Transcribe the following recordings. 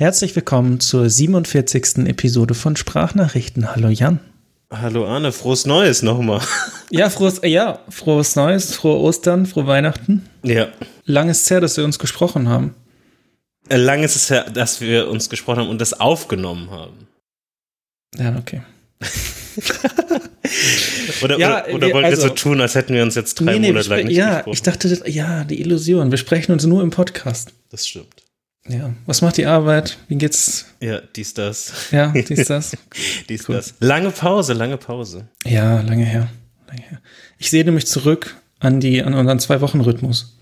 Herzlich willkommen zur 47. Episode von Sprachnachrichten. Hallo Jan. Hallo Arne, frohes Neues nochmal. Ja, frohes, ja, frohes Neues, frohe Ostern, frohe Weihnachten. Ja. Lang ist es her, dass wir uns gesprochen haben. Äh, lang ist es her, dass wir uns gesprochen haben und das aufgenommen haben. Ja, okay. oder Ja, oder, oder wir- wollen wir also- so tun, als hätten wir uns jetzt drei Nee, nee, Monate lang nicht ja, gesprochen? ich dachte, ja, die Illusion. Wir sprechen uns nur im Podcast. das stimmt. Ja. Was macht die Arbeit? Wie geht's? Ja, dies, das. Ja, dies, das. Dies, Cool. das. Lange Pause, lange Pause. Ja, lange her. Lange her. Ich sehne mich zurück an die, an unseren Zwei-Wochen-Rhythmus.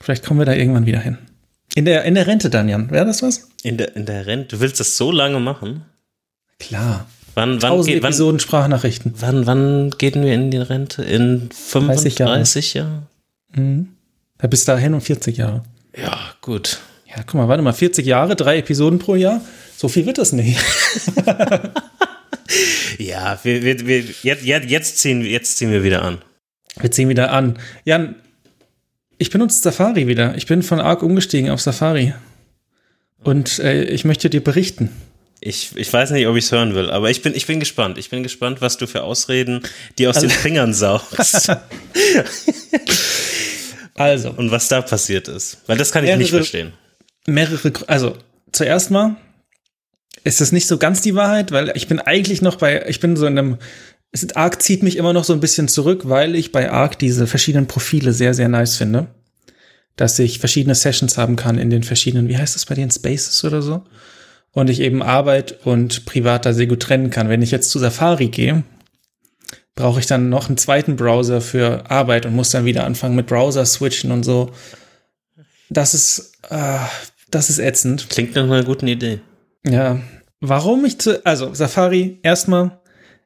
Vielleicht kommen wir da irgendwann wieder hin. In der, in der Rente dann, Jan. Wäre das was? In der, in der Rente. Du willst das so lange machen? Klar. Wann, wann, Tausend geht, wann, Episoden Sprachnachrichten. wann, wann gehen wir in die Rente? In 30 Jahren. 35 Jahren? Mhm. Bis dahin um 40 Jahre. Ja, gut. Ja, guck mal, warte mal, 40 Jahre, drei Episoden pro Jahr. So viel wird das nicht. Ja, wir, wir, wir, jetzt, jetzt, ziehen, wir- jetzt ziehen wir wieder an. Wir ziehen wieder an. Jan, ich benutze Safari wieder. Ich bin von Arc umgestiegen auf Safari. Und äh, ich möchte dir berichten. Ich, ich weiß nicht, ob ich es hören will, aber ich bin, ich bin gespannt. Ich bin gespannt, was du für Ausreden dir aus den Fingern saugst Also, und was da passiert ist. Weil das kann ich nicht Mehrere- verstehen. Mehrere, also zuerst mal ist das nicht so ganz die Wahrheit, weil ich bin eigentlich noch bei, ich bin so in einem, Arc zieht mich immer noch so ein bisschen zurück, weil ich bei Arc diese verschiedenen Profile sehr, sehr nice finde. Dass ich verschiedene Sessions haben kann in den verschiedenen, wie heißt das bei den Spaces oder so? Und ich eben Arbeit und Privat da sehr gut trennen kann. Wenn ich jetzt zu Safari gehe, brauche ich dann noch einen zweiten Browser für Arbeit und muss dann wieder anfangen mit Browser switchen und so. Das ist, äh, das ist ätzend. Klingt nach einer guten Idee. Ja. Warum ich zu, also Safari, erstmal,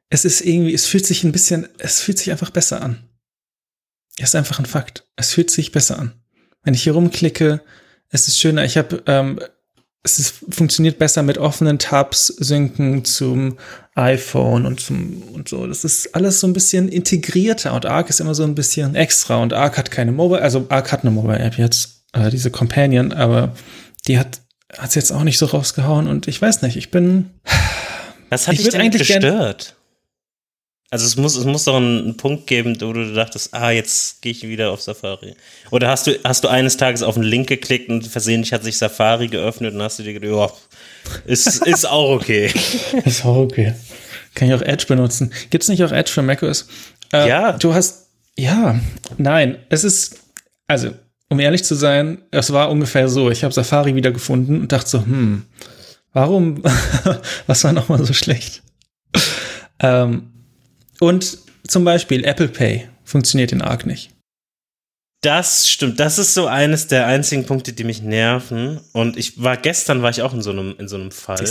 es ist irgendwie, es fühlt sich ein bisschen, es fühlt sich einfach besser an. Ist einfach ein Fakt. Es fühlt sich besser an. Wenn ich hier rumklicke, es ist schöner. Ich habe, ähm, es ist, funktioniert besser mit offenen Tabs, Synken zum iPhone und zum und so. Das ist alles so ein bisschen integrierter und Arc ist immer so ein bisschen extra und Arc hat keine Mobile, also Arc hat eine Mobile App jetzt, äh, diese Companion, aber die hat hat's jetzt auch nicht so rausgehauen und ich weiß nicht, ich bin Was hat Ich dich denn eigentlich gestört? Also es muss, es muss doch einen, Punkt geben, wo du dachtest, ah, jetzt gehe ich wieder auf Safari. Oder hast du, hast du eines Tages auf einen Link geklickt und versehentlich hat sich Safari geöffnet und hast du dir gedacht, ja, ist, ist auch okay. ist auch okay. Kann ich auch Edge benutzen? Gibt's nicht auch Edge für macOS? Äh, Ja. Du hast ja, nein, es ist also um ehrlich zu sein, es war ungefähr so. Ich habe Safari wieder gefunden und dachte so, hm, warum, was war nochmal so schlecht? ähm, und zum Beispiel Apple Pay funktioniert in Arc nicht. Das stimmt. Das ist so eines der einzigen Punkte, die mich nerven. Und ich war gestern war ich auch in so einem in so einem Fall,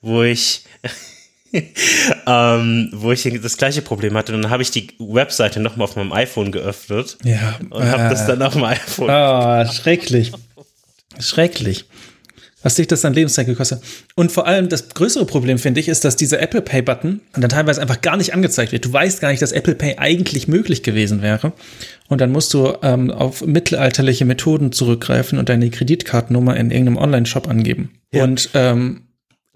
wo ich ähm, wo ich das gleiche Problem hatte. Und dann habe ich die Webseite nochmal auf meinem iPhone geöffnet Ja. und habe das dann auf dem iPhone. Ah, schrecklich. Schrecklich. Was dich das an Lebenszeit gekostet hat. Und vor allem das größere Problem, finde ich, ist, dass dieser Apple Pay-Button dann teilweise einfach gar nicht angezeigt wird. Du weißt gar nicht, dass Apple Pay eigentlich möglich gewesen wäre. Und dann musst du ähm, auf mittelalterliche Methoden zurückgreifen und deine Kreditkartennummer in irgendeinem Online-Shop angeben. Ja. Und ähm,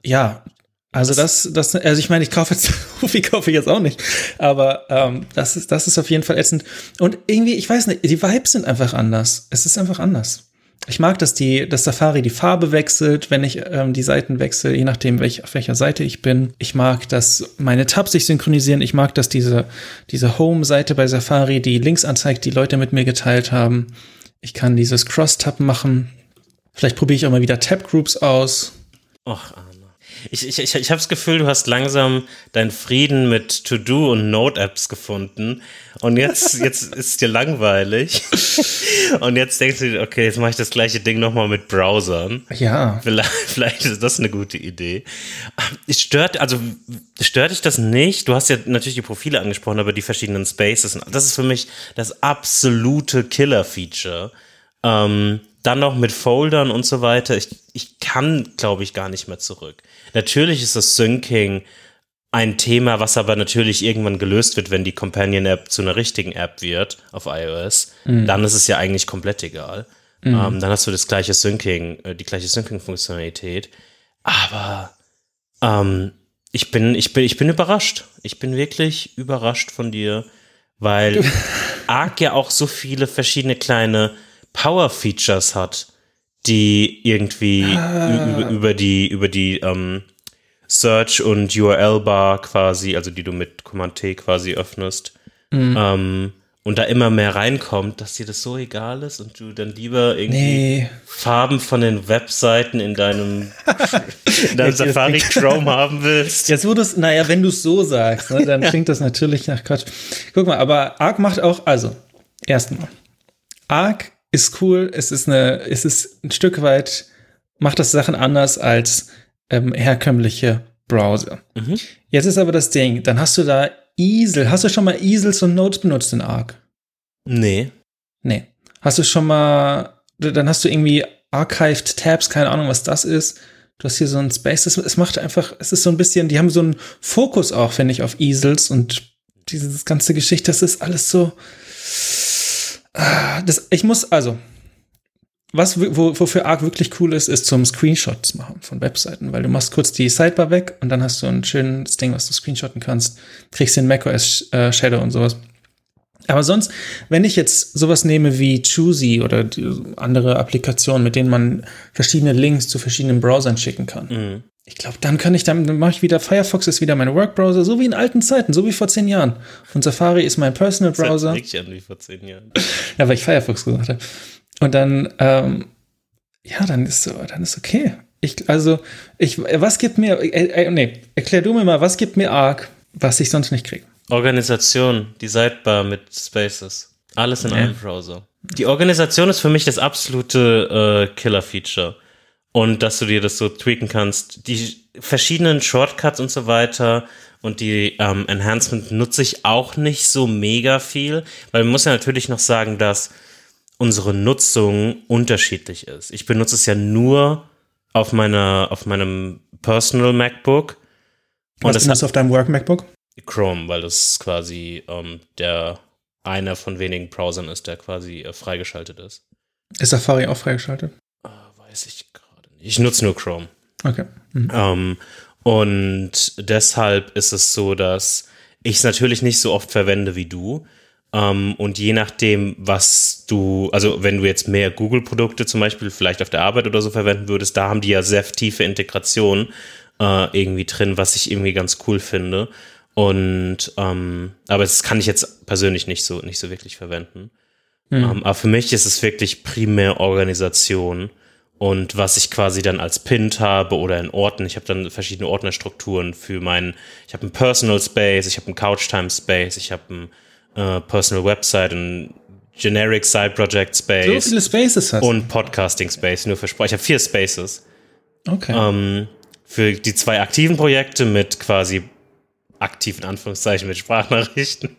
ja, also das, das, also ich meine, ich kaufe jetzt, viel kaufe ich jetzt auch nicht, aber ähm, das ist, das ist auf jeden Fall ätzend. Und irgendwie, ich weiß nicht, die Vibes sind einfach anders. Es ist einfach anders. Ich mag, dass die, dass Safari die Farbe wechselt, wenn ich ähm, die Seiten wechsle, je nachdem, welch, auf welcher Seite ich bin. Ich mag, dass meine Tabs sich synchronisieren. Ich mag, dass diese, diese Home-Seite bei Safari die Links anzeigt, die Leute mit mir geteilt haben. Ich kann dieses Cross-Tab machen. Vielleicht probiere ich auch mal wieder Tab-Groups aus. Och. Ich, ich, ich, ich habe das Gefühl, du hast langsam deinen Frieden mit To-Do und Note-Apps gefunden. Und jetzt, jetzt ist es dir langweilig. Und jetzt denkst du okay, jetzt mache ich das gleiche Ding nochmal mit Browsern. Ja, Vielleicht, vielleicht ist das eine gute Idee. Es stört, also stört dich das nicht? Du hast ja natürlich die Profile angesprochen, aber die verschiedenen Spaces. Das ist für mich das absolute Killer-Feature. Ähm, dann noch mit Foldern und so weiter. Ich, ich kann, glaube ich, gar nicht mehr zurück. Natürlich ist das Syncing ein Thema, was aber natürlich irgendwann gelöst wird, wenn die Companion-App zu einer richtigen App wird auf iOS. Dann ist es ja eigentlich komplett egal. Ähm, dann hast du das gleiche Syncing, äh, die gleiche Syncing-Funktionalität. Aber ähm, ich bin, ich bin, ich bin überrascht. Ich bin wirklich überrascht von dir, weil Arc ja auch so viele verschiedene kleine Power-Features hat, die irgendwie Ah. über, die, über die ähm, Search und URL-Bar quasi, also die du mit Command T quasi öffnest, Mhm. ähm, und da immer mehr reinkommt, dass dir das so egal ist und du dann lieber irgendwie Nee. Farben von den Webseiten in deinem, in deinem Safari Chrome haben willst. Jetzt wo du es, naja, wenn du es so sagst, ne, dann klingt das natürlich nach Quatsch. Guck mal, aber Arc macht auch, also, erstmal, Arc ist cool, es ist eine, es ist ein Stück weit, macht das Sachen anders als ähm, herkömmliche Browser. Mhm. Jetzt ist aber das Ding, dann hast du da Easel. Hast du schon mal Easels und Notes benutzt in Arc? Nee. Nee. Hast du schon mal, dann hast du irgendwie Archived Tabs, keine Ahnung, was das ist. Du hast hier so ein Space, das, es macht einfach, es ist so ein bisschen, die haben so einen Fokus auch, finde ich, auf Easels und diese ganze Geschichte, das ist alles so. Das, ich muss, also, was, wo, wofür Arc wirklich cool ist, ist zum Screenshots machen von Webseiten, weil du machst kurz die Sidebar weg und dann hast du ein schönes Ding, was du screenshotten kannst, kriegst den macOS äh, Shadow und sowas. Aber sonst, wenn ich jetzt sowas nehme wie Choosy oder andere Applikationen, mit denen man verschiedene Links zu verschiedenen Browsern schicken kann, Mhm. Ich glaube, dann kann ich dann, dann mache ich wieder Firefox ist wieder mein Workbrowser, so wie in alten Zeiten, so wie vor zehn Jahren. Und Safari ist mein Personal Das an wie vor zehn Jahren. Ja, weil ich Firefox gesagt habe. Und dann, ähm, ja, dann ist so, dann ist okay. Ich, also, ich, was gibt mir, äh, äh, nee, erklär du mir mal, was gibt mir Arc, was ich sonst nicht kriege? Organisation, die Sidebar mit Spaces. Alles in Ja. einem Browser. Die Organisation ist für mich das absolute äh, Killer-Feature. Und dass du dir das so tweaken kannst. Die verschiedenen Shortcuts und so weiter und die ähm, Enhancement nutze ich auch nicht so mega viel, weil man muss ja natürlich noch sagen, dass unsere Nutzung unterschiedlich ist. Ich benutze es ja nur auf meiner, auf meinem Personal MacBook. Und Was das benutzt du auf deinem Work MacBook? Chrome, weil das quasi ähm, der einer von wenigen Browsern ist, der quasi äh, freigeschaltet ist. Ist Safari auch freigeschaltet? Äh, weiß ich gerade nicht. Ich nutze nur Chrome. Okay. Mhm. Ähm, und deshalb ist es so, dass ich es natürlich nicht so oft verwende wie du. Ähm, und je nachdem, was du, also wenn du jetzt mehr Google-Produkte zum Beispiel vielleicht auf der Arbeit oder so verwenden würdest, da haben die ja sehr tiefe Integration äh, irgendwie drin, was ich irgendwie ganz cool finde. Und ähm, aber das kann ich jetzt persönlich nicht so nicht so wirklich verwenden. Ähm, aber für mich ist es wirklich primär Organisation und was ich quasi dann als Pint habe oder in Orten. Ich habe dann verschiedene Ordnerstrukturen für meinen. Ich habe einen Personal Space, ich habe einen Couchtime Space, ich habe einen äh, Personal Website, einen Generic Side Project So Space viele Spaces hast du. und Podcasting Space nur für Sprache. Ich habe vier Spaces Okay. ähm, für die zwei aktiven Projekte mit quasi aktiven Anführungszeichen mit Sprachnachrichten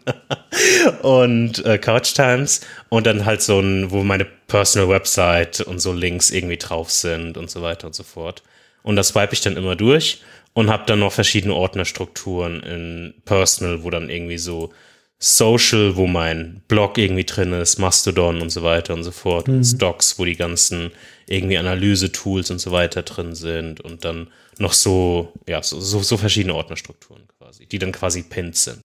und äh, Couch Times und dann halt so ein, wo meine Personal Website und so Links irgendwie drauf sind und so weiter und so fort. Und das swipe ich dann immer durch und habe dann noch verschiedene Ordnerstrukturen in Personal, wo dann irgendwie so Social, wo mein Blog irgendwie drin ist, Mastodon und so weiter und so fort, und Stocks, wo die ganzen irgendwie Analyse-Tools und so weiter drin sind und dann noch so, ja, so, so, so verschiedene Ordnerstrukturen quasi, die dann quasi Pins sind.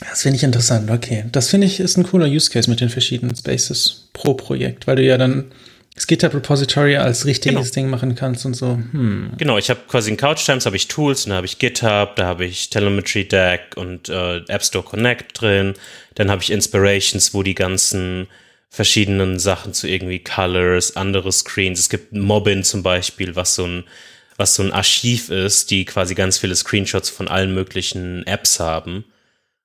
Das finde ich interessant, okay. Das finde ich ist ein cooler Use Case mit den verschiedenen Spaces pro Projekt, weil du ja dann das GitHub Repository als richtiges Genau. Ding machen kannst und so. Hm. Genau, ich habe quasi in Couch Times habe ich Tools, dann habe ich GitHub, da habe ich Telemetry Deck und äh, App Store Connect drin. Dann habe ich Inspirations, wo die ganzen verschiedenen Sachen zu irgendwie Colors, andere Screens. Es gibt Mobbin zum Beispiel, was so ein was so ein Archiv ist, die quasi ganz viele Screenshots von allen möglichen Apps haben.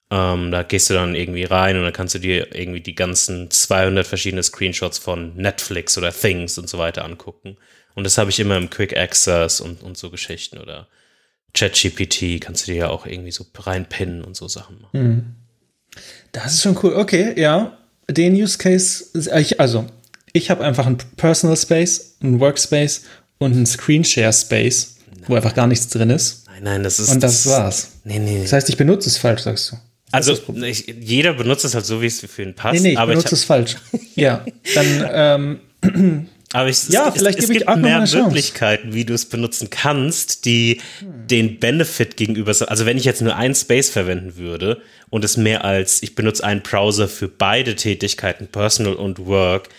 Ähm, da gehst du dann irgendwie rein und dann kannst du dir irgendwie die ganzen 200 verschiedene Screenshots von Netflix oder Things und so weiter angucken. Und das habe ich immer im Quick Access und, und so Geschichten oder ChatGPT kannst du dir ja auch irgendwie so reinpinnen und so Sachen machen. Das ist schon cool. Okay, ja. Den Use Case, ich, also ich habe einfach einen Personal Space, einen Workspace und einen Screenshare Space, wo einfach gar nichts drin ist. Nein, nein, das ist. Und das war's. Nee, nee, nee. Das heißt, ich benutze es falsch, sagst du. Also, ich, jeder benutzt es halt so, wie es für ihn passt. Nee, nee, ich aber benutze ich es falsch. ja, dann, ähm, Aber ich, Ja, es, vielleicht es, es ich gibt mal mehr. Möglichkeiten, wie du es benutzen kannst, die den Benefit gegenüber, also wenn ich jetzt nur einen Space verwenden würde und es mehr als, ich benutze einen Browser für beide Tätigkeiten, Personal und Work,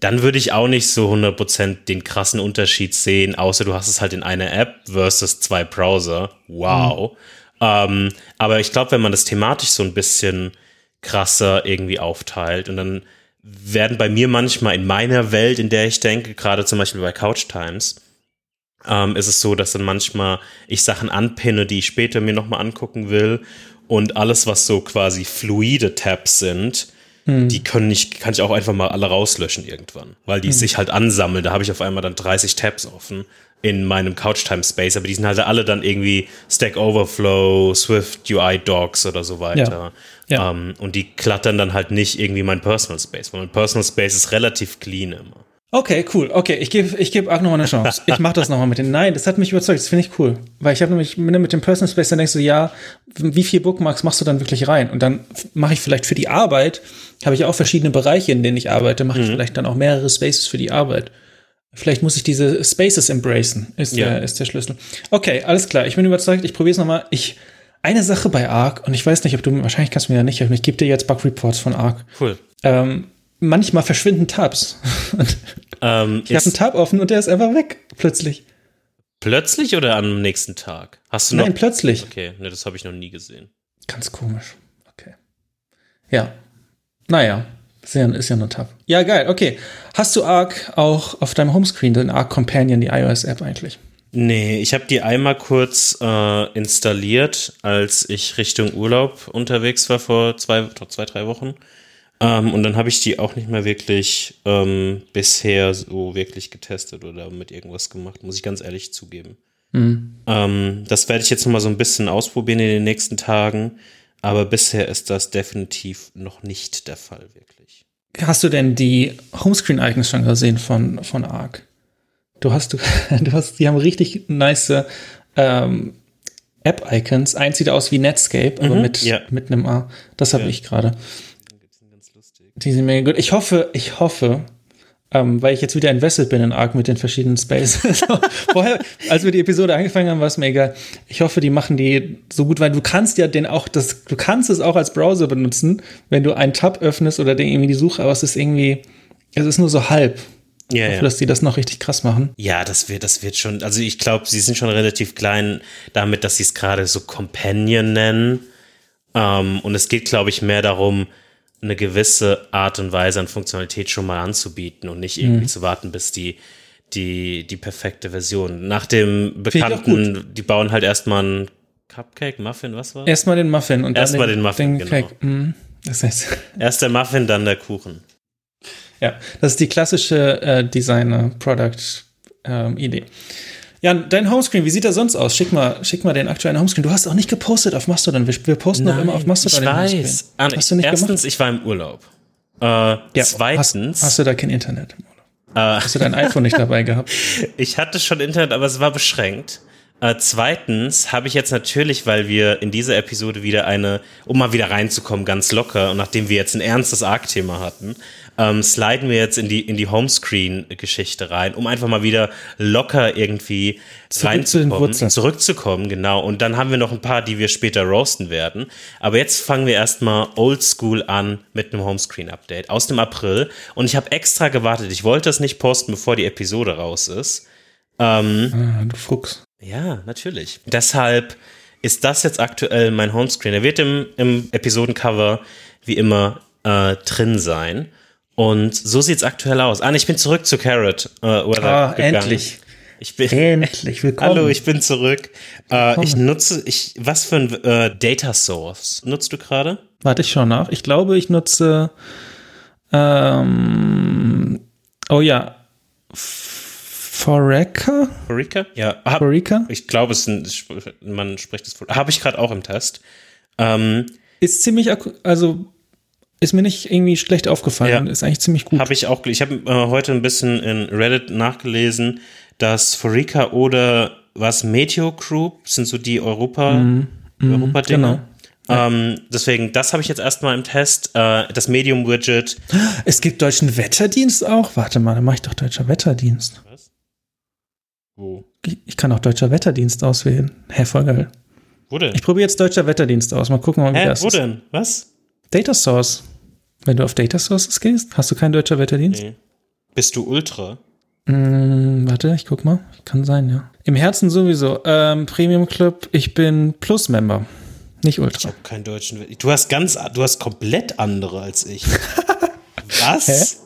dann würde ich auch nicht so 100% den krassen Unterschied sehen, außer du hast es halt in einer App versus zwei Browser. Wow. Ähm, aber ich glaube, wenn man das thematisch so ein bisschen krasser irgendwie aufteilt und dann werden bei mir manchmal in meiner Welt, in der ich denke, gerade zum Beispiel bei Couch Times, ähm, ist es so, dass dann manchmal ich Sachen anpinne, die ich später mir nochmal angucken will und alles, was so quasi fluide Tabs sind, die können ich, kann ich auch einfach mal alle rauslöschen irgendwann, weil die sich halt ansammeln. Da habe ich auf einmal dann 30 Tabs offen in meinem Couchtime Space, aber die sind halt alle dann irgendwie Stack Overflow, Swift UI Docs oder so weiter. Ja. Ja. Ähm, und die klattern dann halt nicht irgendwie mein Personal Space, weil mein Personal Space ist relativ clean immer. Okay, cool. Okay, ich gebe ich geb Arc nochmal eine Chance. Ich mache das nochmal mit den. Nein, das hat mich überzeugt. Das finde ich cool. Weil ich habe nämlich mit mit dem Personal Space, dann denkst du, ja, wie viel Bookmarks machst du dann wirklich rein? Und dann mache ich vielleicht für die Arbeit, habe ich auch verschiedene Bereiche, in denen ich arbeite, mache ich vielleicht dann auch mehrere Spaces für die Arbeit. Vielleicht muss ich diese Spaces embracen, ist, Ja. der, ist der Schlüssel. Okay, alles klar. Ich bin überzeugt. Ich probiere es nochmal. Ich, eine Sache bei Arc, und ich weiß nicht, ob du, wahrscheinlich kannst du mir ja nicht helfen. Ich gebe dir jetzt Bug Reports von Arc. Cool. Ähm, manchmal verschwinden Tabs. Ähm, ich habe einen Tab offen und der ist einfach weg, plötzlich. plötzlich oder am nächsten Tag? Hast du noch? Nein, plötzlich. Okay, ne, das habe ich noch nie gesehen. Ganz komisch. Okay. Ja. Naja, ist ja, ist ja nur Tab. Ja, geil, okay. Hast du Arc auch auf deinem Homescreen, den Arc Companion, die iOS-App eigentlich? Nee, ich habe die einmal kurz äh, installiert, als ich Richtung Urlaub unterwegs war vor zwei, zwei drei Wochen. Ähm, und dann habe ich die auch nicht mehr wirklich ähm, bisher so wirklich getestet oder mit irgendwas gemacht, muss ich ganz ehrlich zugeben. Ähm, das werde ich jetzt noch mal so ein bisschen ausprobieren in den nächsten Tagen, aber bisher ist das definitiv noch nicht der Fall, wirklich. Hast du denn die Homescreen-Icons schon gesehen von, von Arc? Du hast, du, du hast, die haben richtig nice ähm, App-Icons. Eins sieht aus wie Netscape, aber mit, ja. mit einem A. Das habe ich gerade. Die sind mega gut. Ich hoffe, ich hoffe, ähm, weil ich jetzt wieder invested bin in Arc mit den verschiedenen Spaces. Vorher, als wir die Episode angefangen haben, war es mir egal. Ich hoffe, die machen die so gut, weil du kannst ja den auch, das, du kannst es auch als Browser benutzen, wenn du einen Tab öffnest oder den irgendwie die Suche, aber es ist irgendwie, es ist nur so halb. Ja, Ich hoffe, dass die das noch richtig krass machen. Ja, das wird, das wird schon, also ich glaube, sie sind schon relativ klein damit, dass sie es gerade so Companion nennen. Ähm, und es geht, glaube ich, mehr darum, eine gewisse Art und Weise an Funktionalität schon mal anzubieten und nicht irgendwie zu warten, bis die, die, die perfekte Version. Nach dem bekannten, die bauen halt erstmal ein Cupcake, Muffin, was war? Erstmal den Muffin und dann Erstmal den Muffin, genau. Cake. Mm, Das heißt, Erst der Muffin, dann der Kuchen. ja, das ist die klassische äh, Designer-Product-Idee. Ja, dein Homescreen, wie sieht er sonst aus? Schick mal, schick mal den aktuellen Homescreen. Du hast auch nicht gepostet auf Mastodon. Wir, wir posten auch immer auf Mastodon. ich weiß. Ah, Hast du nicht Erstens, gemacht? ich war im Urlaub. Äh, Ja, zweitens, Hast, hast du da kein Internet? äh, Hast du dein iPhone nicht dabei gehabt? Ich hatte schon Internet, aber es war beschränkt. Äh, zweitens habe ich jetzt natürlich, weil wir in dieser Episode wieder eine, um mal wieder reinzukommen, ganz locker, und nachdem wir jetzt ein ernstes Arc-Thema hatten, ähm, sliden wir jetzt in die, in die Homescreen-Geschichte rein, um einfach mal wieder locker irgendwie Zurück zu reinzukommen, Wurzeln. zurückzukommen, genau. Und dann haben wir noch ein paar, die wir später roasten werden. Aber jetzt fangen wir erstmal oldschool an mit einem Homescreen-Update aus dem April. Und ich habe extra gewartet. Ich wollte das nicht posten, bevor die Episode raus ist. Ähm, Ah, du Fuchs. Ja, natürlich. Deshalb ist das jetzt aktuell mein Homescreen. Er wird im, im Episodencover wie immer äh, drin sein. Und so sieht's aktuell aus. Ah, ich bin zurück zu Carrot. Äh, Weather Ah, gegangen. endlich. Ich bin, Endlich, willkommen. Hallo, ich bin zurück. Äh, ich nutze, ich, was für ein äh, Data Source nutzt du gerade? Warte, ich schau nach. Ich glaube, ich nutze. Ähm, oh ja. Foreca? Eureka? Ja, hab, Foreca? ich glaube, es ein, man spricht es wohl. Habe ich gerade auch im Test. Ähm, Ist ziemlich, also ist mir nicht irgendwie schlecht aufgefallen. Ja. Ist eigentlich ziemlich gut. Habe ich auch, ich habe äh, heute ein bisschen in Reddit nachgelesen, dass Forika oder was Meteor Group sind so die Europa, Europa Dinger. genau. Ähm, deswegen, das habe ich jetzt erstmal im Test. Äh, das Medium-Widget. Es gibt deutschen Wetterdienst auch. Warte mal, dann mache ich doch deutscher Wetterdienst. Was? Wo? Ich, ich kann auch deutscher Wetterdienst auswählen. Hä, voll geil. Wo denn? Ich probiere jetzt deutscher Wetterdienst aus. Mal gucken, wie Hä, das wo ist. denn? Was? Data Source. Wenn du auf Data Sources gehst, hast du keinen deutscher Wetterdienst? Nee. Bist du Ultra? Mm, warte, ich guck mal. Kann sein, ja. Im Herzen sowieso. Ähm, Premium Club, ich bin Plus-Member. Nicht Ich Ultra. habe keinen deutschen. Du hast ganz, du hast komplett andere als ich. Was? Hä?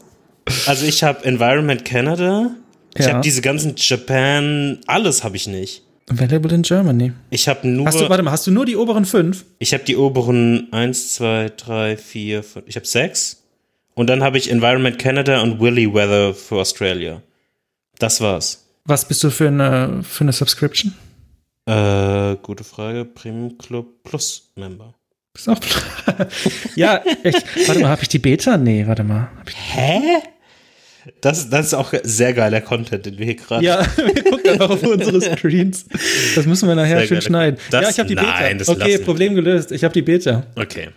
Also ich habe Environment Canada. Ich Ja. habe diese ganzen Japan, alles habe ich nicht. Available in Germany. Ich habe nur, Hast du, warte mal, hast du nur die oberen fünf? ich habe die oberen 1, 2, 3, 4, 5, ich habe sechs. Und dann habe ich Environment Canada und Willy Weather für Australia. Das war's. Was bist du für eine, für eine Subscription? Äh, gute Frage. Premium Club Plus Member. Bist auch ja, echt. Warte mal, habe ich die Beta? Nee, warte mal. Hä? Das, das ist auch sehr geiler Content, den wir hier gerade. ja, wir gucken einfach auf unsere Screens. Das müssen wir nachher Sehr schön schneiden. Das- ja, ich habe die nein, das Beta. Okay. Problem gelöst. Ich habe die Beta. Okay.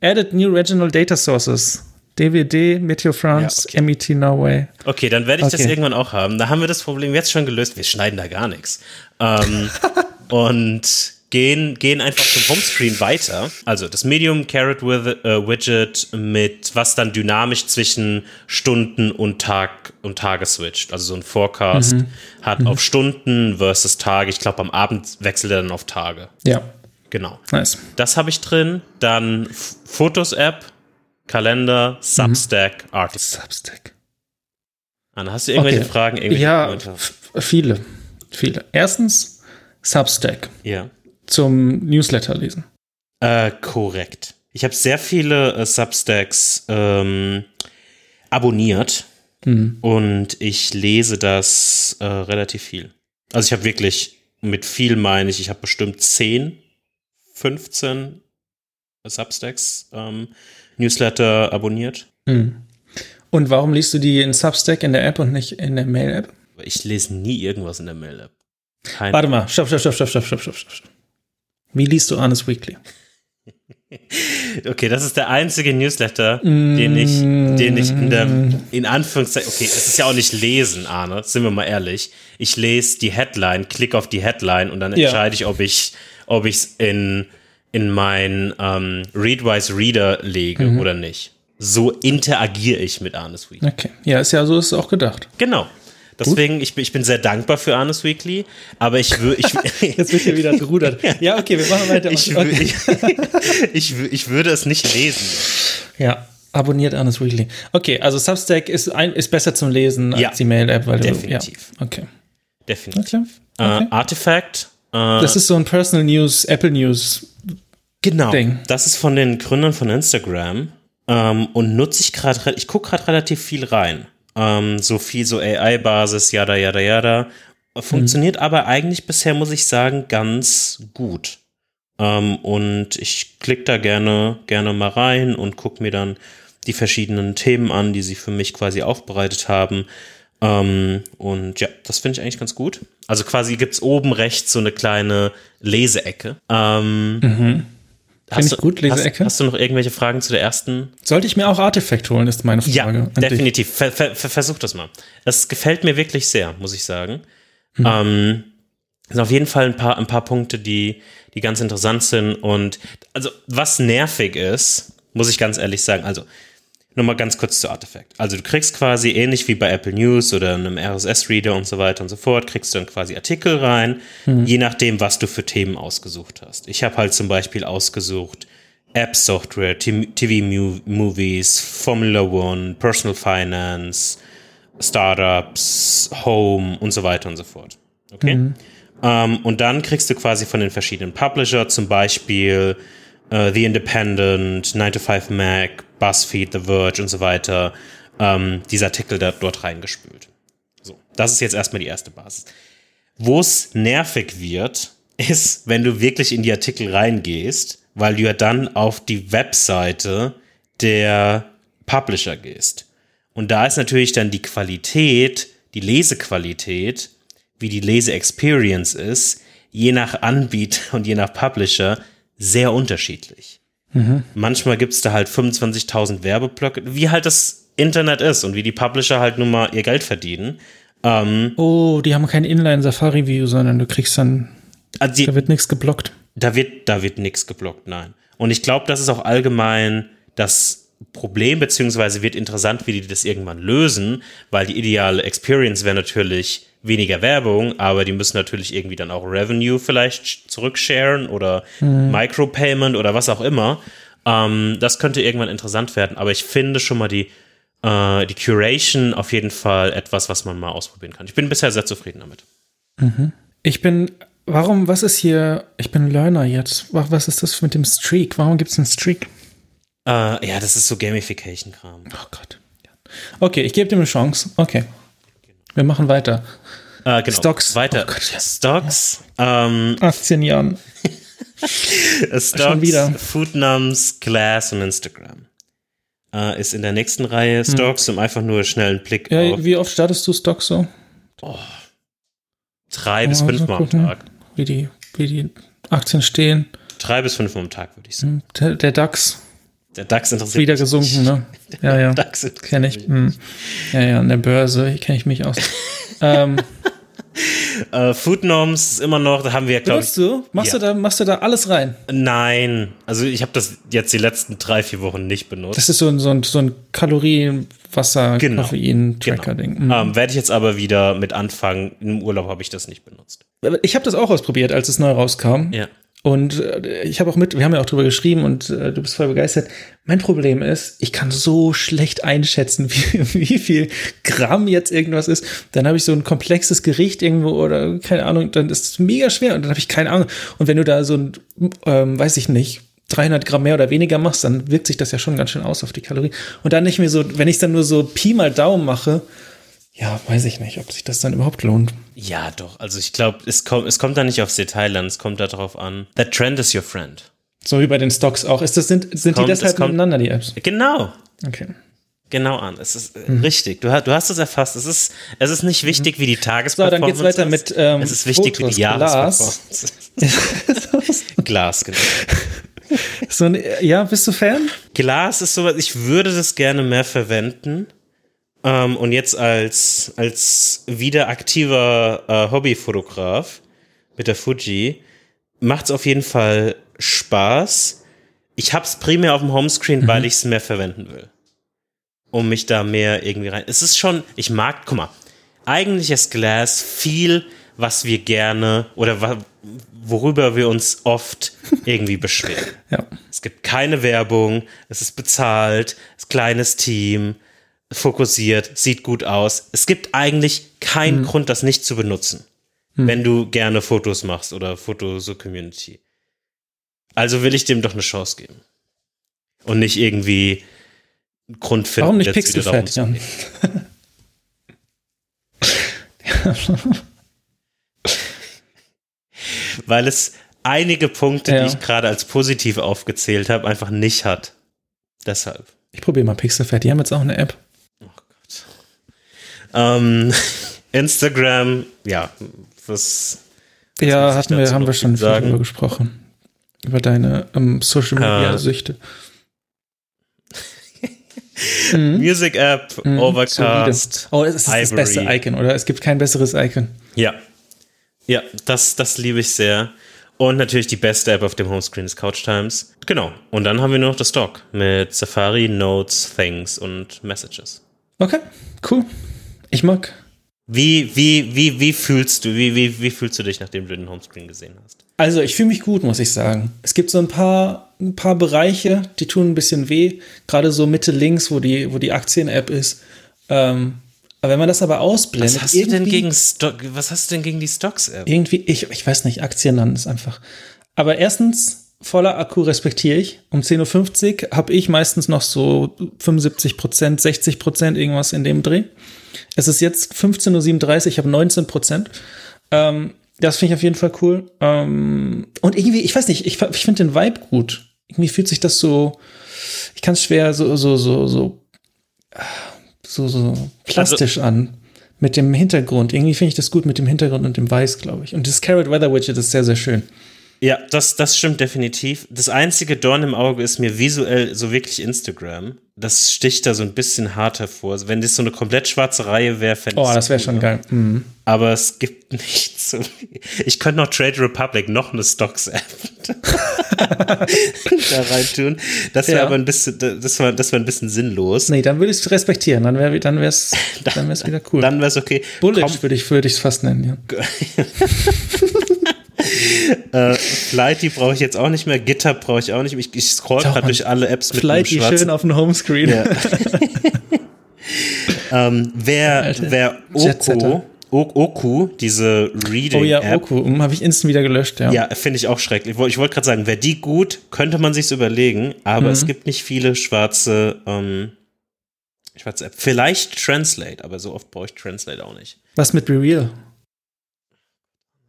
Added new regional data sources. DWD, Meteo France, Ja, okay. MET Norway. Okay, dann werde ich das Okay. irgendwann auch haben. Da haben wir das Problem jetzt schon gelöst. Wir schneiden da gar nichts. Ähm, und gehen, gehen einfach zum Homescreen weiter. Also das Medium Carrot with, äh, Widget mit was dann dynamisch zwischen Stunden und Tag und Tage switcht. Also so ein Forecast hat auf Stunden versus Tage. Ich glaube, am Abend wechselt er dann auf Tage. Ja, Genau. nice. Das habe ich drin. Dann F- Fotos-App, Kalender, Substack, Artist. Substack. Anna, hast du irgendwelche Okay. Fragen? Irgendwelche Ja, viele. Viele. Erstens, Substack Ja. Zum Newsletter lesen. Äh, korrekt. Ich habe sehr viele äh, Substacks ähm, abonniert und ich lese das äh, relativ viel. Also ich habe wirklich, mit viel meine ich, ich habe bestimmt 10, 15 Substacks ähm, Newsletter abonniert. Und warum liest du die in Substack in der App und nicht in der Mail-App? Ich lese nie irgendwas in der Mail-App. Warte mal, stopp, stopp, stopp, stopp, stopp, stopp, stopp, stopp. Wie liest du Honest Weekly? Okay, das ist der einzige Newsletter, den ich, den ich in der, in Anführungszeichen, okay, es ist ja auch nicht lesen, Arne, sind wir mal ehrlich. Ich lese die Headline, klicke auf die Headline und dann Ja. entscheide ich, ob ich, ob ich es in, in mein ähm, Readwise Reader lege oder nicht. So interagiere ich mit Arnes Weekly. Okay. Ja, ist ja so ist es auch gedacht. Genau. Deswegen, ich bin, ich bin sehr dankbar für Arnes Weekly, aber ich würde, ich, Jetzt wird hier wieder gerudert. Ja, okay, wir machen weiter. ich, okay. ich, ich, wür- ich würde es nicht lesen. Ja, abonniert Honest Weekly. Okay, also Substack ist, ein, ist besser zum Lesen Ja, als die Mail-App, weil definitiv. du. Ja, okay. Definitiv. Okay. okay. Äh, Artifact. Äh, Das ist so ein Personal News, Apple News. genau. Ding. Das ist von den Gründern von Instagram. Ähm, und nutze ich gerade, ich gucke gerade relativ viel rein. Ähm, so viel so AI-Basis, yada, yada, yada. Funktioniert aber eigentlich bisher, muss ich sagen, ganz gut. Ähm, und ich klicke da gerne, gerne mal rein und gucke mir dann die verschiedenen Themen an, die sie für mich quasi aufbereitet haben. Ähm, und ja, das finde ich eigentlich ganz gut. Also quasi gibt's oben rechts so eine kleine Leseecke. Ähm, hast ich gut, Leseecke. Hast, hast du noch irgendwelche Fragen zu der ersten? Sollte ich mir auch Artifact holen, ist meine Frage. Ja, definitiv. Ver, ver, ver, versuch das mal. Das gefällt mir wirklich sehr, muss ich sagen. Ähm, sind auf jeden Fall ein paar, ein paar Punkte, die, die ganz interessant sind. Und also, was nervig ist, muss ich ganz ehrlich sagen, also nochmal ganz kurz zu Artifact. Also du kriegst quasi ähnlich wie bei Apple News oder einem RSS-Reader und so weiter und so fort, kriegst du dann quasi Artikel rein, je nachdem, was du für Themen ausgesucht hast. Ich habe halt zum Beispiel ausgesucht App-Software, TV-Movies, Formula One, Personal Finance, Startups, Home und so weiter und so fort. Okay? Ähm, und dann kriegst du quasi von den verschiedenen Publisher zum Beispiel äh, The Independent, 9 to 5 Mac, BuzzFeed, The Verge und so weiter, ähm, diese Artikel da, dort reingespült. So, das ist jetzt erstmal die erste Basis. Wo es nervig wird, ist, wenn du wirklich in die Artikel reingehst, weil du ja dann auf die Webseite der Publisher gehst. Und da ist natürlich dann die Qualität, die Lesequalität, wie die Lese-Experience ist, je nach Anbieter und je nach Publisher sehr unterschiedlich. Mhm. Manchmal gibt's da halt 25.000 Werbeblöcke, wie halt das Internet ist und wie die Publisher halt nun mal ihr Geld verdienen. Ähm, Oh, die haben kein Inline-Safari-View, sondern du kriegst dann, also die, da wird nichts geblockt. da wird, da wird nichts geblockt, nein. Und ich glaube, das ist auch allgemein das Problem, beziehungsweise wird interessant, wie die das irgendwann lösen, weil die ideale Experience wäre natürlich weniger Werbung, aber die müssen natürlich irgendwie dann auch Revenue vielleicht zurücksharen oder Micropayment oder was auch immer. Ähm, das könnte irgendwann interessant werden, aber ich finde schon mal die, äh, die Curation auf jeden Fall etwas, was man mal ausprobieren kann. Ich bin bisher sehr zufrieden damit. Ich bin, warum, was ist hier, ich bin Learner jetzt. Wa- Was ist das mit dem Streak? Warum gibt es einen Streak? Äh, ja, das ist so Gamification-Kram. Oh Gott. Okay, ich gebe dem eine Chance. Okay. Wir machen weiter. Äh, genau. Stocks. Weiter. Oh Gott, ja. Stocks. Ähm, 18 Jahren. Stocks, wieder. Foodnums, Glass und Instagram. Äh, ist in der nächsten Reihe Stocks, um einfach nur schnell einen Blick Ja, auf wie oft startest du Stock so? drei bis Oh, fünfmal am gucken. Tag. Wie die, wie die Aktien stehen. Drei bis fünfmal am Tag, würde ich sagen. Der, der DAX Der DAX interessiert wieder mich gesunken, ne? Ja, ja. DAX Kenne ich. mich Hm. Ja, ja, an der Börse kenne ich mich aus. ähm, Äh, Foodnoms ist immer noch, da haben wir, glaube ich, du? Machst, Ja. du da, machst du da alles rein? nein. Also ich habe das jetzt die letzten drei, vier Wochen nicht benutzt. Das ist so ein, so ein, so ein Kalorien, Wasser, Genau. Koffein, Tracker-Ding. Mhm. Ähm, Werde ich jetzt aber wieder mit anfangen. Im Urlaub habe ich das nicht benutzt. Ich habe das auch ausprobiert, als es neu rauskam. Ja. Und äh, ich habe auch mit, wir haben ja auch drüber geschrieben und äh, du bist voll begeistert. Mein Problem ist, ich kann so schlecht einschätzen, wie, wie viel Gramm jetzt irgendwas ist. Dann habe ich so ein komplexes Gericht irgendwo oder keine Ahnung, dann ist es mega schwer und dann habe ich keine Ahnung. Und wenn du da so ein, ähm, weiß ich nicht, 300 Gramm mehr oder weniger machst, dann wirkt sich das ja schon ganz schön aus auf die Kalorien. Und dann nicht mehr so, wenn ich dann nur so Pi mal Daumen mache, ja, weiß ich nicht, ob sich das dann überhaupt lohnt. Ja, doch. Also ich glaube, es kommt, es kommt da nicht aufs Detail an, es kommt da drauf an. That trend is your friend. So wie bei den Stocks auch. Ist das, sind sind kommt- die es deshalb kommt- miteinander, die Apps? Genau. Okay. Genau an. Es ist äh, richtig. Du, hast- du hast es erfasst. Es ist, es ist nicht wichtig, wie die So, Tagesperformance dann geht's weiter ist. mit ähm, Es ist wichtig, Fotos, wie die Jahresperformance ist. Glas, genau. so ein, ja, bist du Fan? Glas ist sowas, ich würde das gerne mehr verwenden. Ähm, und jetzt als, als wieder aktiver äh, Hobbyfotograf mit der Fuji macht es auf jeden Fall Spaß. Ich hab's primär auf dem Homescreen, weil ich es mehr verwenden will. Um mich da mehr irgendwie rein. Es ist schon, ich mag, guck mal, eigentlich ist Glass viel, was wir gerne oder worüber wir uns oft irgendwie beschweren. Ja. Es gibt keine Werbung, es ist bezahlt, es ist kleines Team, fokussiert, sieht gut aus. Es gibt eigentlich keinen Grund, das nicht zu benutzen, wenn du gerne Fotos machst oder Foto so Community. Also will ich dem doch eine Chance geben. Und nicht irgendwie einen Grund finden, Warum nicht Pixelfett, Jan? gehen. Weil es einige Punkte, Ja. die ich gerade als positiv aufgezählt habe, einfach nicht hat. Deshalb. Ich probiere mal Pixelfett. Die haben jetzt auch eine App. Ähm, Instagram, ja, was Ja, hatten wir, haben wir schon viel sagen? drüber gesprochen. Über deine ähm, Social Media Süchte. Mhm. Music App, Mhm, Overcast. Oh, es ist das Ivory. beste Icon, oder? Es gibt kein besseres Icon. Ja. Ja, das, das liebe ich sehr. Und natürlich die beste App auf dem Homescreen ist Couch Times. Genau. Und dann haben wir nur noch das Stock mit Safari, Notes, Things und Messages. Okay, cool. Ich mag. Wie, wie, wie, wie fühlst du, wie, wie, wie fühlst du dich, nachdem du den Homescreen gesehen hast? Also, ich fühle mich gut, muss ich sagen. Es gibt so ein paar, ein paar Bereiche, die tun ein bisschen weh. Gerade so Mitte links, wo die, wo die Aktien-App ist. Ähm, aber wenn man das aber ausblendet, Was hast du denn gegen Stock, was hast du denn gegen die Stocks-App? irgendwie, ich, ich weiß nicht, Aktien dann ist einfach. Aber erstens, voller Akku respektiere ich. Um 10.50 Uhr habe ich meistens noch so 75 Prozent, 60 Prozent irgendwas in dem Dreh. Es ist jetzt 15.37 Uhr, ich habe 19 Prozent. Ähm, das finde ich auf jeden Fall cool. Ähm, und irgendwie, ich weiß nicht, ich, ich finde den Vibe gut. Irgendwie fühlt sich das so, ich kann es schwer so, so, so, so, so, so plastisch an. Mit dem Hintergrund. Irgendwie finde ich das gut mit dem Hintergrund und dem Weiß, glaube ich. Und das Carrot Weather Widget ist sehr, sehr schön. Ja, das, das stimmt definitiv. Das einzige Dorn im Auge ist mir visuell so wirklich Instagram. Das sticht da so ein bisschen hart hervor. Wenn das so eine komplett schwarze Reihe wäre, fände ich Oh, das wäre schon geil. Mhm. Aber es gibt nicht so. Ich könnte noch Trade Republic, noch eine Stocks-App da rein tun. Das wäre ja. aber ein bisschen, das war, das war ein bisschen sinnlos. Nee, dann würde ich es respektieren. Dann wäre dann wär's, dann wär's wieder cool. Dann wäre es okay. Bullet würde ich es fast nennen, ja. Äh, Flighty brauche ich jetzt auch nicht mehr. GitHub brauche ich auch nicht mehr. Ich, ich scroll gerade durch alle Apps mit Flighty schön auf dem Homescreen. Ja. ähm, wer, wer Oko, Oku, diese Reading. Oh ja, App, Oku, um, habe ich instant wieder gelöscht, ja. Ja, finde ich auch schrecklich. Ich wollte gerade sagen, wäre die gut, könnte man sich's überlegen, aber mhm. es gibt nicht viele schwarze, ähm, schwarze App. Vielleicht Translate, aber so oft brauche ich Translate auch nicht. Was mit BeReal?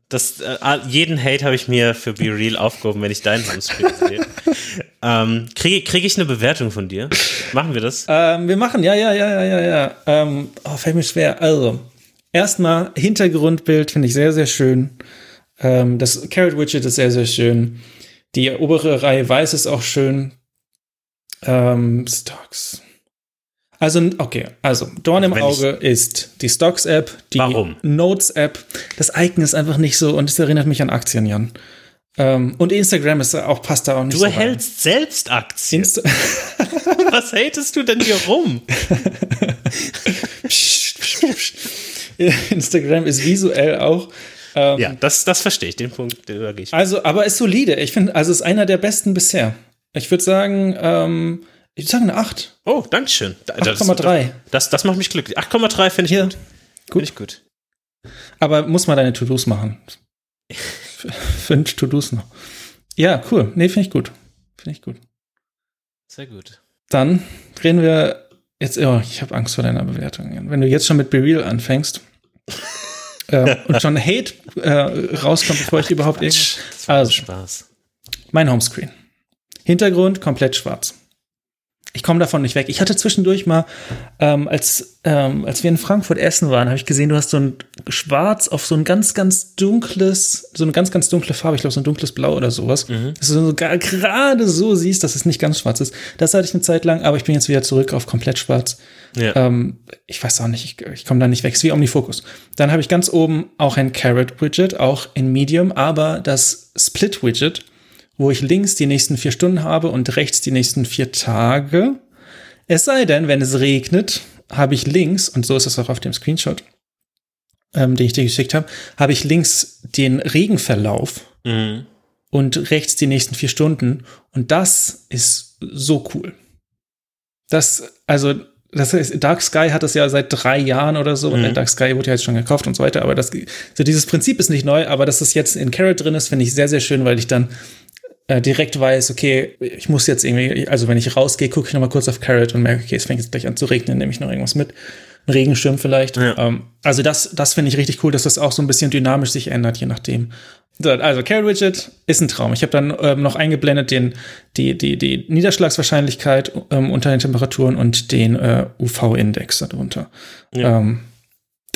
Das, äh, jeden Hate habe ich mir für Be Real aufgehoben, wenn ich deinen Homescreen sehe. ähm, Kriege krieg ich eine Bewertung von dir? Machen wir das? Ähm, wir machen, ja, ja, ja, ja, ja, ja. Ähm, oh, fällt mir schwer. Also, erstmal Hintergrundbild finde ich sehr, sehr schön. Ähm, das Carrot Widget ist sehr, sehr schön. Die obere Reihe weiß ist auch schön. Ähm, Stocks. Also, okay, also Dorn im Auge ist die Stocks-App, die Notes-App. Das Icon ist einfach nicht so und es erinnert mich an Aktien, Jan. Ähm, und Instagram ist auch, passt da auch nicht du so. Du hältst selbst Aktien. Insta Was hatest du denn hier rum? Instagram ist visuell auch. Ähm, ja, das, das verstehe ich, den Punkt, den ich. Also, aber ist solide. Ich finde, also ist einer der besten bisher. Ich würde sagen, ähm, ich würde sagen eine 8. Oh, danke schön. 8,3. Das, das macht mich glücklich. 8,3 finde ich ja. gut. Gut. Finde ich gut. Aber muss man deine To-Dos machen. Fünf To-Dos noch. Ja, cool. Nee, finde ich gut. Finde ich gut. Sehr gut. Dann reden wir jetzt, oh, ich habe Angst vor deiner Bewertung. Wenn du jetzt schon mit Bereal anfängst äh, und schon Hate äh, rauskommt, bevor ich überhaupt irgendwas. Also, Spaß. Mein Homescreen. Hintergrund komplett schwarz ich komme davon nicht weg. Ich hatte zwischendurch mal, ähm, als, ähm, als wir in Frankfurt essen waren, habe ich gesehen, du hast so ein Schwarz auf so ein ganz, ganz dunkles, so eine ganz, ganz dunkle Farbe, ich glaube so ein dunkles Blau oder sowas. Mhm. Dass du so gerade so siehst, dass es nicht ganz schwarz ist. Das hatte ich eine Zeit lang, aber ich bin jetzt wieder zurück auf komplett schwarz. Ja. Ähm, ich weiß auch nicht, ich, ich komme da nicht weg. Es ist wie Omnifocus. Dann habe ich ganz oben auch ein Carrot-Widget, auch in Medium, aber das Split-Widget wo ich links die nächsten vier Stunden habe und rechts die nächsten vier Tage. Es sei denn, wenn es regnet, habe ich links, und so ist es auch auf dem Screenshot, ähm, den ich dir geschickt habe, habe ich links den Regenverlauf mhm. und rechts die nächsten vier Stunden. Und das ist so cool. Das, also, das heißt, Dark Sky hat das ja seit drei Jahren oder so, mhm. und Dark Sky wurde ja jetzt schon gekauft und so weiter, aber das, so dieses Prinzip ist nicht neu, aber dass das jetzt in Carrot drin ist, finde ich sehr, sehr schön, weil ich dann äh, direkt weiß, okay, ich muss jetzt irgendwie, also wenn ich rausgehe, gucke ich nochmal kurz auf Carrot und merke, okay, es fängt jetzt gleich an zu regnen, nehme ich noch irgendwas mit. Ein Regenschirm vielleicht. Ja. Ähm, also das, das finde ich richtig cool, dass das auch so ein bisschen dynamisch sich ändert, je nachdem. So, also Carrot Widget ist ein Traum. Ich habe dann ähm, noch eingeblendet den, die, die, die Niederschlagswahrscheinlichkeit ähm, unter den Temperaturen und den äh, UV-Index darunter. Ja. Ähm,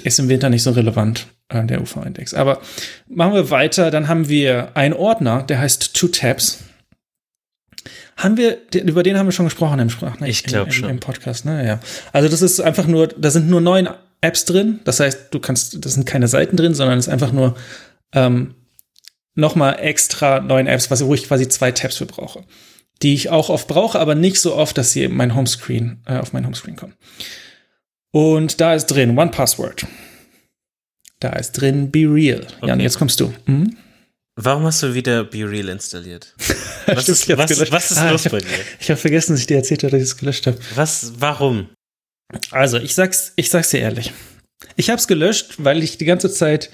ist im Winter nicht so relevant, äh, der UV-Index. Aber machen wir weiter. Dann haben wir einen Ordner, der heißt Two Tabs. Haben wir, über den haben wir schon gesprochen im Sprach, ne? Ich glaube schon. Im Podcast, ne? Ja. Also das ist einfach nur, da sind nur neun Apps drin. Das heißt, du kannst, das sind keine Seiten drin, sondern es ist einfach nur ähm, nochmal extra neun Apps, was, wo ich quasi zwei Tabs für brauche. Die ich auch oft brauche, aber nicht so oft, dass sie mein Homescreen, äh, auf mein Homescreen kommen. Und da ist drin One Password. Da ist drin Be Real. Okay. Jan, jetzt kommst du. Mhm. Warum hast du wieder Be Real installiert? Was ist, was, was ist ah, los hab, bei dir? Ich habe vergessen, dass ich dir erzählt habe, dass ich es gelöscht habe. Was, warum? Also, ich sag's, ich sag's dir ehrlich. Ich habe es gelöscht, weil ich die ganze Zeit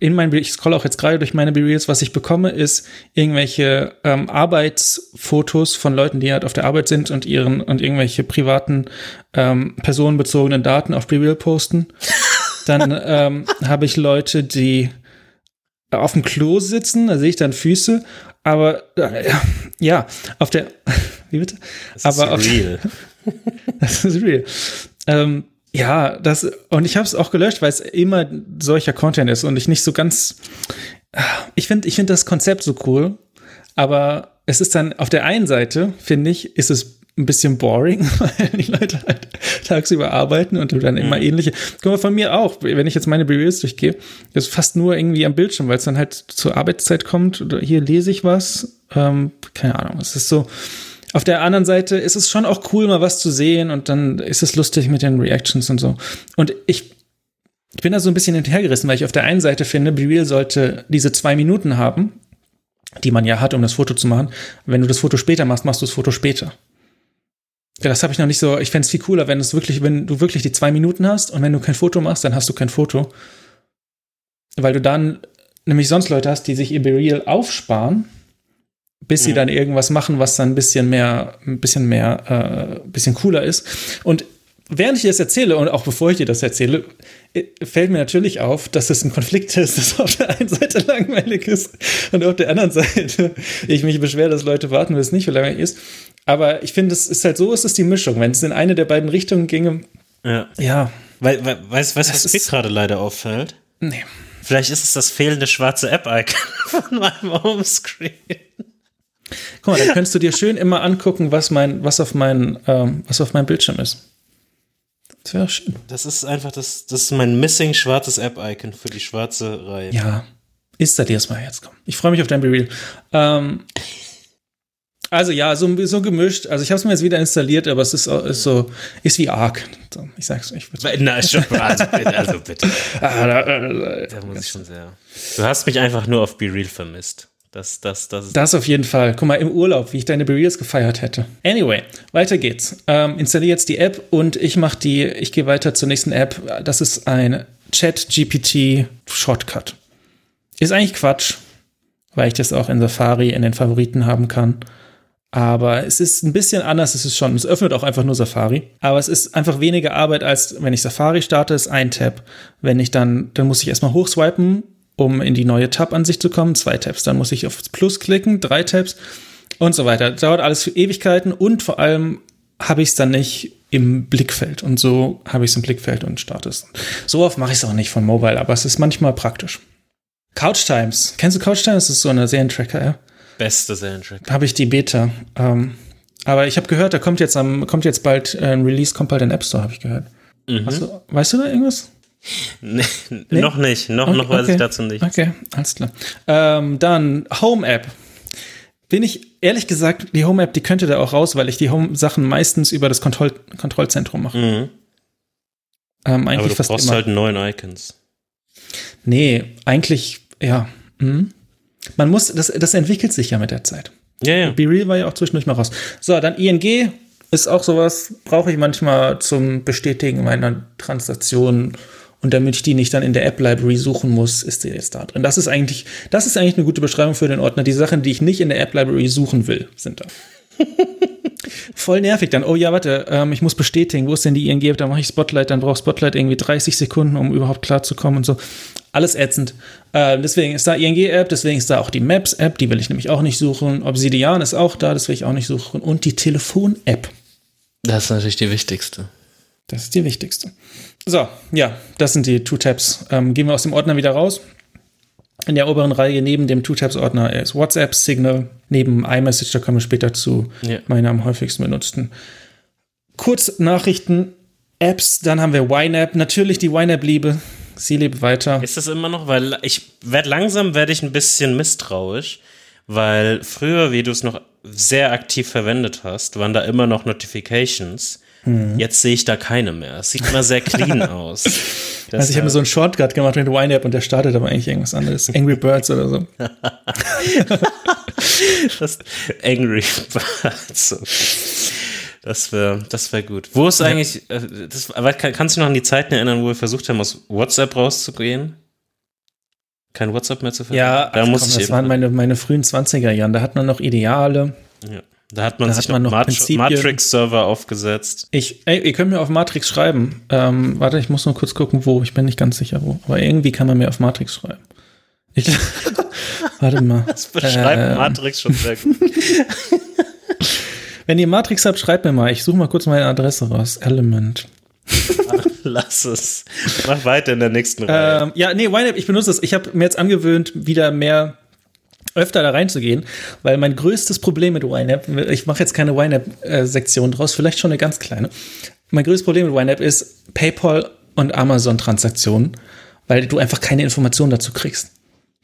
in meinen, ich scroll auch jetzt gerade durch meine Reels, was ich bekomme, ist irgendwelche ähm, Arbeitsfotos von Leuten, die halt auf der Arbeit sind und ihren und irgendwelche privaten ähm, personenbezogenen Daten auf BeReal posten. Dann ähm, habe ich Leute, die auf dem Klo sitzen, da sehe ich dann Füße, aber äh, ja, auf der wie bitte? Das aber ist real. Auf, das ist real. Ähm, ja, das und ich habe es auch gelöscht, weil es immer solcher Content ist und ich nicht so ganz ich finde ich finde das Konzept so cool, aber es ist dann auf der einen Seite, finde ich, ist es ein bisschen boring, weil die Leute halt tagsüber arbeiten und du dann immer mhm. ähnliche. Guck mal, von mir auch, wenn ich jetzt meine Reviews durchgehe, ist fast nur irgendwie am Bildschirm, weil es dann halt zur Arbeitszeit kommt oder hier lese ich was. Ähm, keine Ahnung, es ist so. Auf der anderen Seite ist es schon auch cool, mal was zu sehen und dann ist es lustig mit den Reactions und so. Und ich, ich bin da so ein bisschen hinterhergerissen, weil ich auf der einen Seite finde, Be Real sollte diese zwei Minuten haben, die man ja hat, um das Foto zu machen. Wenn du das Foto später machst, machst du das Foto später. Das habe ich noch nicht so. Ich fände es viel cooler, wenn es wirklich, wenn du wirklich die zwei Minuten hast und wenn du kein Foto machst, dann hast du kein Foto. Weil du dann nämlich sonst Leute hast, die sich ihr Real aufsparen, bis mhm. sie dann irgendwas machen, was dann ein bisschen mehr, ein bisschen mehr, äh, ein bisschen cooler ist. Und während ich das erzähle und auch bevor ich dir das erzähle, äh, fällt mir natürlich auf, dass es ein Konflikt ist, dass auf der einen Seite langweilig ist und auf der anderen Seite ich mich beschwere, dass Leute warten, bis es nicht so langweilig ist. Aber ich finde, es ist halt so, ist es die Mischung. Wenn es in eine der beiden Richtungen ginge, ja. ja. Weil, weil, weißt du, was mir gerade leider auffällt? Nee. Vielleicht ist es das fehlende schwarze App-Icon von meinem Homescreen. Guck mal, dann könntest du dir schön immer angucken, was mein, was auf mein, ähm, was auf meinem Bildschirm ist. Das wäre schön. Das ist einfach das, das ist mein missing schwarzes App-Icon für die schwarze Reihe. Ja. Installier es mal jetzt, komm. Ich freue mich auf dein Reveal. Ähm, also ja, so, so gemischt. Also ich habe es mir jetzt wieder installiert, aber es ist, ist so, ist wie Arc. So, ich sag's euch. Na, ist schon, also bitte. Also bitte. Ah, da, da, da muss ich schon sehr. Du hast mich einfach nur auf Be Real vermisst. Das, das, das, das auf jeden Fall. Guck mal, im Urlaub, wie ich deine Reels gefeiert hätte. Anyway, weiter geht's. Ähm, installiere jetzt die App und ich mache die, ich gehe weiter zur nächsten App. Das ist ein Chat-GPT-Shortcut. Ist eigentlich Quatsch, weil ich das auch in Safari in den Favoriten haben kann. Aber es ist ein bisschen anders, es ist schon, es öffnet auch einfach nur Safari. Aber es ist einfach weniger Arbeit, als wenn ich Safari starte, ist ein Tab. Wenn ich dann, dann muss ich erstmal hochswipen, um in die neue Tab-Ansicht zu kommen, zwei Tabs. Dann muss ich auf Plus klicken, drei Tabs und so weiter. Das dauert alles für Ewigkeiten und vor allem habe ich es dann nicht im Blickfeld. Und so habe ich es im Blickfeld und starte es. So oft mache ich es auch nicht von Mobile, aber es ist manchmal praktisch. Couch Times. Kennst du Couch Times? Das ist so eine Serientracker-App. Beste Serientracker. Habe ich die Beta. Ähm, aber ich habe gehört, da kommt jetzt am, kommt jetzt bald äh, ein Release, kommt bald in App Store, habe ich gehört. Mhm. Du, weißt du da irgendwas? Nee, nee? Noch nicht, noch, okay, noch weiß okay. ich dazu nicht. Okay, alles klar. Ähm, dann Home App. Bin ich ehrlich gesagt, die Home App, die könnte da auch raus, weil ich die Home-Sachen meistens über das Kontroll Kontrollzentrum mache. Mhm. Ähm, eigentlich Aber du fast brauchst immer. halt neuen Icons. Nee, eigentlich, ja. Hm. Man muss, das, das entwickelt sich ja mit der Zeit. Ja, ja. Be Real war ja auch zwischendurch mal raus. So, dann ING ist auch sowas, brauche ich manchmal zum Bestätigen meiner Transaktion. Und damit ich die nicht dann in der App Library suchen muss, ist die jetzt da drin. Das ist eigentlich, das ist eigentlich eine gute Beschreibung für den Ordner. Die Sachen, die ich nicht in der App Library suchen will, sind da. Voll nervig dann. Oh ja, warte, ähm, ich muss bestätigen, wo ist denn die ING? Dann mache ich Spotlight, dann braucht Spotlight irgendwie 30 Sekunden, um überhaupt klarzukommen und so. Alles ätzend. Äh, deswegen ist da ING-App, deswegen ist da auch die Maps-App, die will ich nämlich auch nicht suchen. Obsidian ist auch da, das will ich auch nicht suchen. Und die Telefon-App. Das ist natürlich die wichtigste. Das ist die wichtigste. So, ja, das sind die Two-Tabs. Ähm, gehen wir aus dem Ordner wieder raus. In der oberen Reihe neben dem Two-Tabs-Ordner ist WhatsApp, Signal, neben iMessage, da kommen wir später zu, ja. meine am häufigsten benutzten. Kurznachrichten, Apps, dann haben wir YNAB, natürlich die YNAB-Liebe, sie lebt weiter. Ist das immer noch, weil ich werde langsam, werde ich ein bisschen misstrauisch, weil früher, wie du es noch sehr aktiv verwendet hast, waren da immer noch Notifications. Hm. Jetzt sehe ich da keine mehr. Es sieht immer sehr clean aus. Das also ich habe mir so einen Shortcut gemacht mit Wine-App und der startet aber eigentlich irgendwas anderes. Angry Birds oder so. das, Angry Birds. Das wäre das wär gut. Wo ist eigentlich, äh, das, aber kannst du dich noch an die Zeiten erinnern, wo wir versucht haben, aus WhatsApp rauszugehen? Kein WhatsApp mehr zu verwenden? Ja, da muss komm, ich das waren meine, meine frühen 20er Jahren. Da hat man noch Ideale. Ja. Da hat man da sich hat man noch Matrix-Server aufgesetzt. Ich, ey, ihr könnt mir auf Matrix schreiben. Ähm, warte, ich muss nur kurz gucken, wo. Ich bin nicht ganz sicher, wo. Aber irgendwie kann man mir auf Matrix schreiben. Ich, warte mal. Das beschreibt ähm, Matrix schon sehr gut. Wenn ihr Matrix habt, schreibt mir mal. Ich suche mal kurz meine Adresse raus. Element. Lass es. Mach weiter in der nächsten Reihe. Ähm, ja, nee, YNAB, ich benutze es. Ich habe mir jetzt angewöhnt, wieder mehr öfter da reinzugehen, weil mein größtes Problem mit YNAB, ich mache jetzt keine YNAB-Sektion draus, vielleicht schon eine ganz kleine. Mein größtes Problem mit YNAB ist PayPal und Amazon-Transaktionen, weil du einfach keine Informationen dazu kriegst.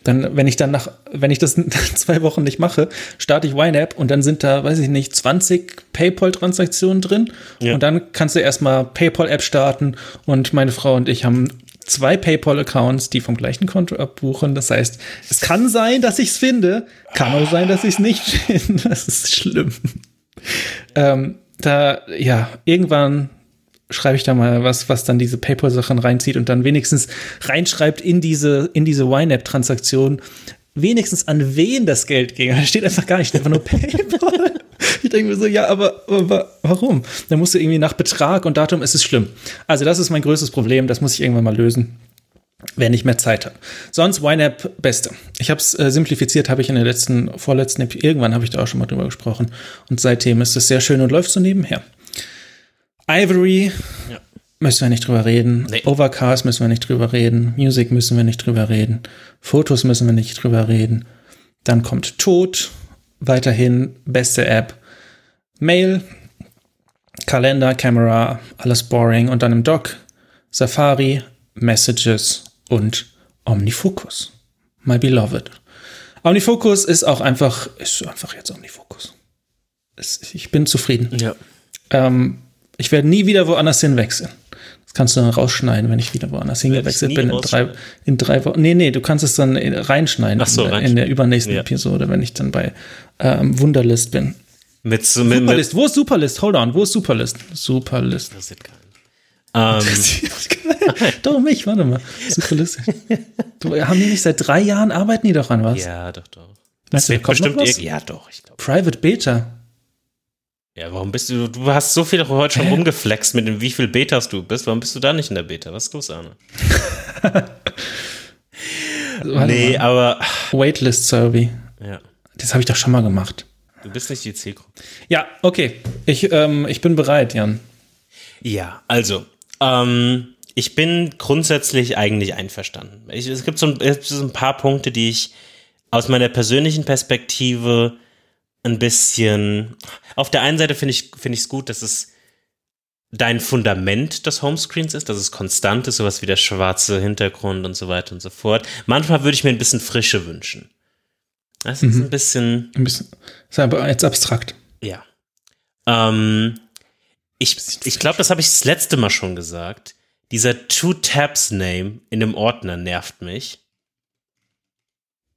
Dann, wenn ich dann nach, wenn ich das zwei Wochen nicht mache, starte ich YNAB und dann sind da, weiß ich nicht, 20 PayPal-Transaktionen drin. Ja. Und dann kannst du erstmal PayPal-App starten und meine Frau und ich haben zwei PayPal-Accounts, die vom gleichen Konto abbuchen. Das heißt, es kann sein, dass ich es finde, kann auch sein, dass ich es nicht finde. Das ist schlimm. Ähm, da, ja, irgendwann schreibe ich da mal was, was dann diese PayPal-Sachen reinzieht und dann wenigstens reinschreibt in diese, in diese YNAB-Transaktion, wenigstens an wen das Geld ging. Da steht einfach gar nicht, einfach nur PayPal. Ich denke mir so, ja, aber, aber warum? Da musst du irgendwie nach Betrag und Datum, es ist schlimm. Also das ist mein größtes Problem, das muss ich irgendwann mal lösen wenn ich mehr Zeit habe. Sonst YNAB beste. Ich habe es äh, simplifiziert, habe ich in der letzten, vorletzten, irgendwann habe ich da auch schon mal drüber gesprochen. Und seitdem ist es sehr schön und läuft so nebenher. Ivory ja. müssen wir nicht drüber reden. Nee. Overcast müssen wir nicht drüber reden. Music müssen wir nicht drüber reden. Fotos müssen wir nicht drüber reden. Dann kommt Tod. Weiterhin beste App. Mail. Kalender, Camera, alles boring. Und dann im Dock Safari, Messages und Omnifocus. My beloved. Omnifocus ist auch einfach, ist einfach jetzt Omnifocus. ich bin zufrieden. Ja. Ähm, ich werde nie wieder woanders hinwechseln. Das kannst du dann rausschneiden, wenn ich wieder woanders hingewechselt bin. In drei, in drei Wochen. Nee, nee, du kannst es dann reinschneiden Ach so, in, der, in der übernächsten ja. Episode, wenn ich dann bei ähm, Wunderlist bin. Mit, so, mit, Superlist. Wo ist Superlist? Hold on. Wo ist Superlist? Superlist. Das ist keinen. Ähm. doch mich, warte mal. Superlist. du, haben die nicht seit drei Jahren arbeiten die doch an was? Ja, doch, doch. Das wird bestimmt Ja, doch, ich glaube. Private Beta. Ja, warum bist du, du hast so viel heute schon rumgeflext mit dem, wie viel Betas du bist. Warum bist du da nicht in der Beta? Was ist los, Arne? also, nee, mal. aber. Waitlist Survey. Ja. Das habe ich doch schon mal gemacht. Du bist nicht die Zielgruppe. Ja, okay. Ich, ähm, ich bin bereit, Jan. Ja, also, ähm, ich bin grundsätzlich eigentlich einverstanden. Ich, es, gibt so ein, es gibt so ein paar Punkte, die ich aus meiner persönlichen Perspektive ein bisschen. Auf der einen Seite finde ich es find gut, dass es dein Fundament des Homescreens ist, dass es konstant ist, sowas wie der schwarze Hintergrund und so weiter und so fort. Manchmal würde ich mir ein bisschen Frische wünschen. Das ist mhm. ein bisschen. Ein bisschen. Ist aber jetzt abstrakt. Ja. Ähm, ich ich glaube, das habe ich das letzte Mal schon gesagt. Dieser Two-Tabs-Name in dem Ordner nervt mich.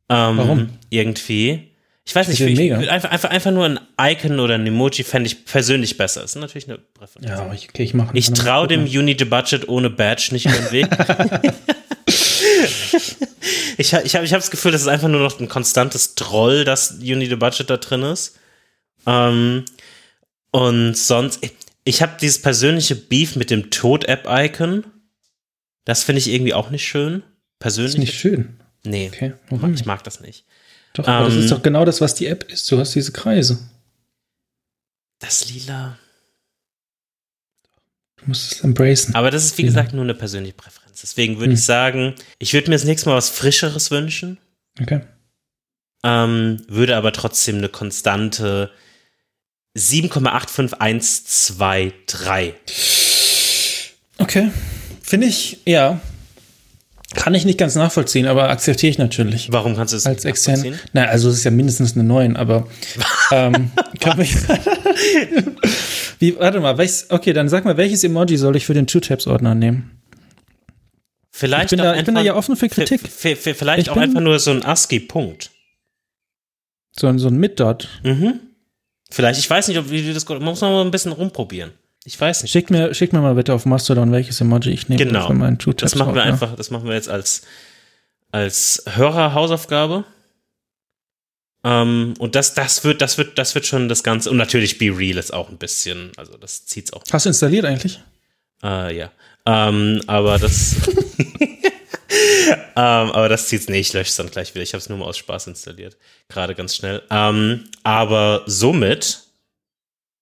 Ähm, Warum? Irgendwie. Ich weiß nicht, wie, einfach, einfach, einfach nur ein Icon oder ein Emoji fände ich persönlich besser. Das ist natürlich eine Präferenz. Ja, ich, okay, ich mache Ich traue dem Uni the Budget ohne Badge nicht über den Weg. ich ich habe ich hab das Gefühl, das ist einfach nur noch ein konstantes Troll, dass Uni the Budget da drin ist. Ähm, und sonst, ich, habe dieses persönliche Beef mit dem Tod-App-Icon. Das finde ich irgendwie auch nicht schön. Persönlich. Ist nicht schön. Nee, okay. Warum? ich mag das nicht. Doch, aber ähm, das ist doch genau das, was die App ist. Du hast diese Kreise. Das Lila. Du musst es embracen. Aber das ist, wie gesagt, nur eine persönliche Präferenz. Deswegen würde hm. ich sagen, ich würde mir das nächste Mal was Frischeres wünschen. Okay. Ähm, würde aber trotzdem eine konstante 7,85123. Okay. Finde ich, ja. Kann ich nicht ganz nachvollziehen, aber akzeptiere ich natürlich. Warum kannst du es als extern? Na, also es ist ja mindestens eine 9, aber ähm, kann mich Wie, warte mal, welches, okay, dann sag mal, welches Emoji soll ich für den Two-Tabs-Ordner nehmen? Vielleicht ich bin, da, ich bin da ja offen für Kritik. Vielleicht ich auch einfach nur so ein ASCII-Punkt. So, so ein Mit-Dot. Mhm. Vielleicht, ich weiß nicht, ob wie du das man muss noch mal ein bisschen rumprobieren. Ich weiß nicht. Schick mir, schick mir mal bitte auf Mastodon, welches Emoji ich nehme genau. für meinen Das machen wir einfach, das machen wir jetzt als, als Hörer-Hausaufgabe. Ähm, und das, das wird, das wird, das wird schon das Ganze. Und natürlich Be Real ist auch ein bisschen, also das zieht's auch. Hast du installiert eigentlich? Äh, ja. Ähm, aber das. ähm, aber das zieht's nicht, ich lösche es dann gleich wieder. Ich habe es nur mal aus Spaß installiert. Gerade ganz schnell. Aber somit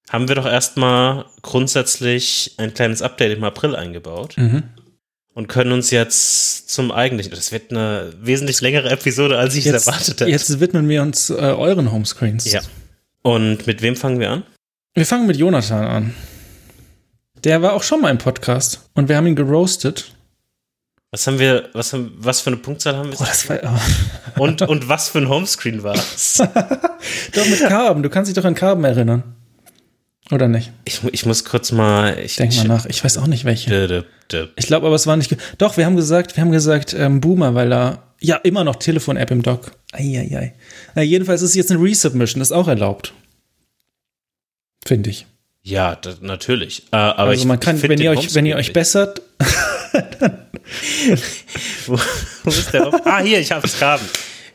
haben wir doch erstmal grundsätzlich ein kleines Update im April eingebaut. Mhm. Und können uns jetzt zum eigentlichen, das wird eine wesentlich längere Episode, als ich es Jetzt, erwartet hätte. jetzt widmen wir uns äh, euren Homescreens. Ja. Und mit wem fangen wir an? Wir fangen mit Jonathan an. Der war auch schon mal im Podcast und wir haben ihn geroastet. Was haben wir, was, haben, was für eine Punktzahl haben wir? Oh, das war, oh. und, und was für ein Homescreen war es? Doch mit Carben. Du kannst dich doch an Carben erinnern. Oder nicht? Ich, ich muss kurz mal. Ich, Denk mal nach. Ich weiß auch nicht welche. Dö, dö. Ich glaube aber, es war nicht. Doch, wir haben gesagt, wir haben gesagt, ähm, Boomer, weil er ja immer noch Telefon-App im Dock. Eieiei. Na, jedenfalls ist es jetzt eine Resubmission, das ist auch erlaubt. Finde ich. Ja, da, natürlich. Äh, aber also ich, man kann, ich wenn ihr euch, wenn ihr euch bessert. Wo, wo ist der? ah, hier, ich hab's graben.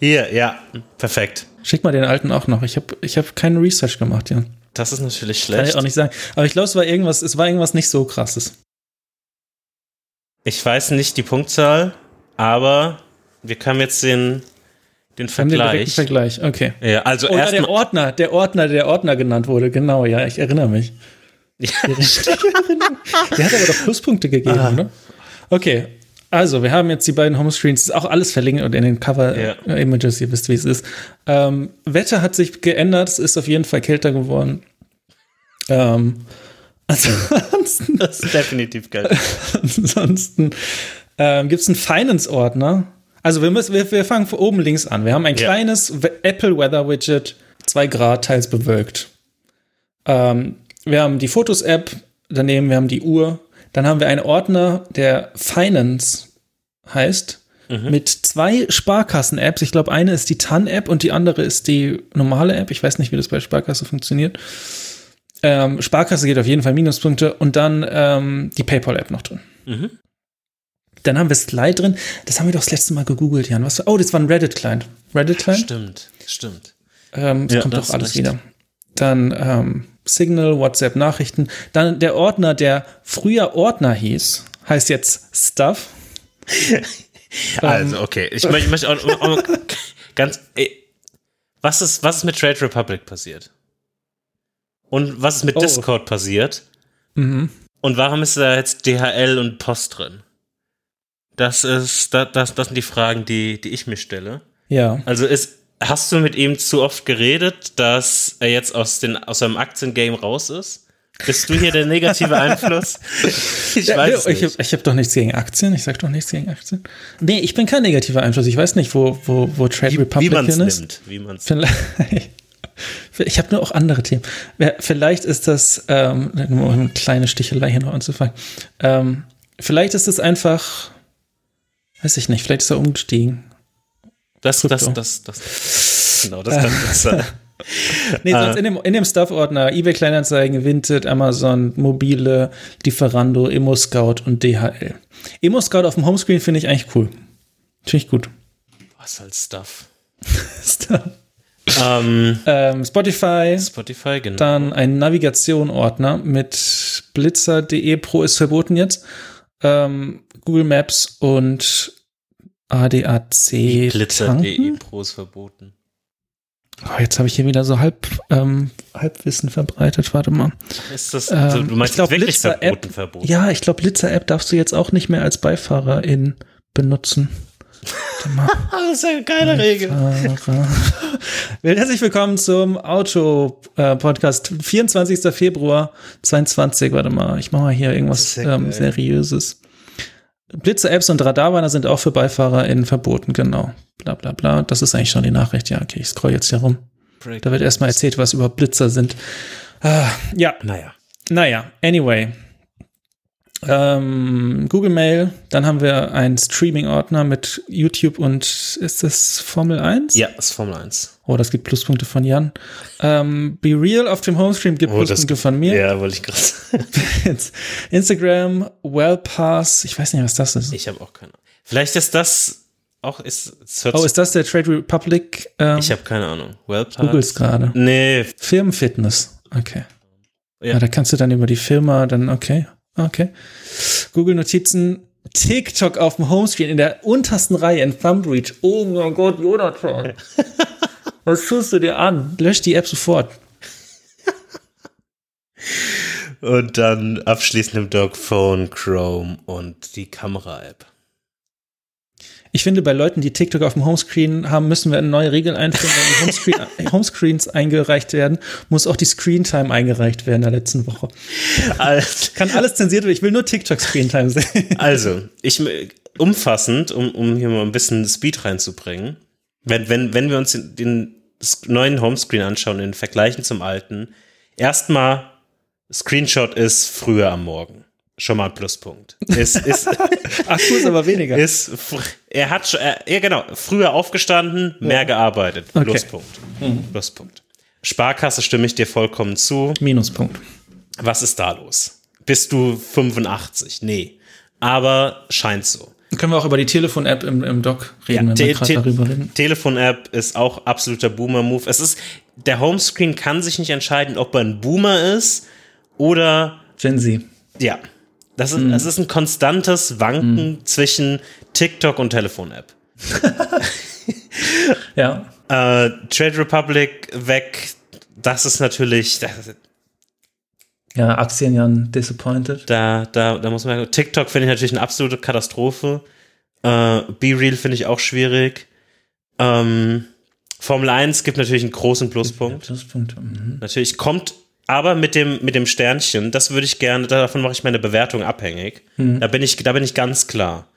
Hier, ja, perfekt. schick mal den alten auch noch. Ich habe ich hab keine Research gemacht, ja. Das ist natürlich Kann schlecht. ich auch nicht sagen. Aber ich glaube, es war irgendwas, es war irgendwas nicht so krasses. Ich weiß nicht die Punktzahl, aber wir können jetzt den, den haben den Vergleich. Vergleich. Okay. Ja, also Oh ja, der. Ordner, der Ordner, der Ordner genannt wurde, genau, ja, ich erinnere mich. Der hat aber doch Pluspunkte gegeben, Ah. oder? Okay, also wir haben jetzt die beiden Homescreens, ist auch alles verlinkt und in den Ja. Cover-Images, ihr wisst, wie es ist. Ähm, Wetter hat sich geändert, es ist auf jeden Fall kälter geworden. Ähm, ansonsten das ist definitiv geil. Ansonsten ähm, gibt es einen Finance-Ordner. Also wir, müssen, wir, wir fangen von oben links an. Wir haben ein Ja. kleines Apple Weather Widget, 2 Grad, teils bewölkt. Ähm, wir haben die Fotos-App, daneben wir haben die Uhr. Dann haben wir einen Ordner, der Finance heißt, mit zwei Sparkassen-Apps. Ich glaube, eine ist die TAN-App und die andere ist die normale App. Ich weiß nicht, wie das bei Sparkasse funktioniert. Ähm, Sparkasse geht auf jeden Fall Minuspunkte und dann ähm, die PayPal-App noch drin. Mhm. Dann haben wir Slide drin. Das haben wir doch das letzte Mal gegoogelt, Jan. Was, oh, das war ein Reddit-Client. Reddit-Client? Stimmt, stimmt. Ähm, es Ja, kommt doch alles recht. wieder. Dann ähm, Signal, WhatsApp, Nachrichten. Dann der Ordner, der früher Ordner hieß, heißt jetzt Stuff. Also, okay. Ich möchte, ich möchte auch, auch auch ganz. Ey, was, ist, was ist mit Trade Republic passiert? Und was ist mit Oh. Discord passiert? Mhm. Und warum ist da jetzt DHL und Post drin? Das ist, das, das, das sind die Fragen, die, die ich mir stelle. Ja. Also ist, hast du mit ihm zu oft geredet, dass er jetzt aus, den, aus seinem Aktiengame raus ist? Bist du hier der negative Einfluss? Ich Ja, weiß es ich nicht. habe ich hab doch nichts gegen Aktien. Ich sag doch nichts gegen Aktien. Nee, ich bin kein negativer Einfluss. Ich weiß nicht, wo, wo, wo Trade wie wie Republic man es hin ist. nimmt. Wie man's Vielleicht, ich habe nur auch andere Themen. Vielleicht ist das, ähm, nur um eine kleine Stichelei hier noch anzufangen. Ähm, vielleicht ist es einfach, weiß ich nicht, vielleicht ist er umgestiegen. Das, das, Krypto. das, das, genau, das kann gut sein. Nee, sonst in dem, in dem Stuff-Ordner eBay Kleinanzeigen, Vinted, Amazon, Mobile, Lieferando, Immo-Scout und DHL. Immo-Scout auf dem Homescreen finde ich eigentlich cool. Finde ich gut. Was als Stuff? Stuff. Ähm, ähm, Spotify, Spotify, genau. Dann ein Navigation-Ordner mit blitzer.de Pro ist verboten jetzt. Ähm, Google Maps und ADAC. Glitzer.de tanken? Pro ist verboten. Oh, jetzt habe ich hier wieder so halb, ähm, Halbwissen verbreitet. Warte mal. Ist das, Ähm, also, du meinst ich glaub, wirklich Blitzer-App- verboten, verboten? Ja, ich glaube, Blitzer-App darfst du jetzt auch nicht mehr als Beifahrerin benutzen. Warte mal. Das ist ja eine geile Regel. Herzlich willkommen zum Auto-Podcast. 24. Februar 22. Warte mal, ich mache mal hier irgendwas ähm. Seriöses. Blitzer-Apps und Radarbanner sind auch für BeifahrerInnen verboten, genau. Bla bla bla. Das ist eigentlich schon die Nachricht. Ja, okay, ich scroll jetzt hier rum. Da wird erstmal erzählt, was über Blitzer sind. Ah, ja, Naja. naja, anyway. Ähm, Google Mail, dann haben wir einen Streaming-Ordner mit YouTube und ist das Formel 1? Ja, ist Formel 1. Oh, das gibt Pluspunkte von Jan. Ähm, Be Real auf dem Homestream gibt Oh, Pluspunkte von mir. Ja, wollte ich gerade Instagram, Wellpass, ich weiß nicht, was das ist. Ich habe auch keine Ahnung. Vielleicht ist das auch, ist, oh, ist das der Trade Republic? Ähm, ich habe keine Ahnung. Wellpass? Googles gerade. Nee, Firmenfitness. Okay. Ja. Ja. da kannst du dann über die Firma dann, okay, okay. Google Notizen, TikTok auf dem Homescreen in der untersten Reihe in Thumbreach. Oh mein Gott, Jonathan. Was tust du dir an? Lösch die App sofort. Und dann abschließend im Dock Phone, Chrome und die Kamera-App. Ich finde, bei Leuten, die TikTok auf dem Homescreen haben, müssen wir eine neue Regel einführen. Wenn die Homescreen, Homescreens eingereicht werden, muss auch die Screentime eingereicht werden in der letzten Woche. Also, Kann alles zensiert werden. Ich will nur TikTok Screentime sehen. Also, ich umfassend, um, um hier mal ein bisschen Speed reinzubringen. Wenn, wenn, wenn wir uns den, den neuen Homescreen anschauen, in Vergleichen zum alten, erstmal Screenshot ist früher am Morgen schon mal ein Pluspunkt. Ist, ist, Ach, ist aber weniger. Ist, er hat schon, ja genau, früher aufgestanden, mehr ja. gearbeitet. Okay. Pluspunkt. Mhm. Pluspunkt. Sparkasse stimme ich dir vollkommen zu. Minuspunkt. Was ist da los? Bist du 85? Nee. Aber scheint so. Können wir auch über die Telefon-App im, im Doc reden, ja, wenn wir te darüber reden? Telefon-App ist auch absoluter Boomer-Move. Es ist, der Homescreen kann sich nicht entscheiden, ob er ein Boomer ist oder Gen Z. Ja, das ist, mhm. das ist ein konstantes Wanken mhm. zwischen TikTok und Telefon-App. ja. Äh, Trade Republic weg, das ist natürlich. Das, ja, Aktien ja disappointed. Da, da, da muss man. TikTok finde ich natürlich eine absolute Katastrophe. Äh, Be Real finde ich auch schwierig. Ähm, Formel 1 gibt natürlich einen großen Pluspunkt. Pluspunkt. Mhm. Natürlich kommt aber mit dem, mit dem Sternchen, das würde ich gerne, davon mache ich meine Bewertung abhängig. Mhm. Da, bin ich, da bin ich ganz klar.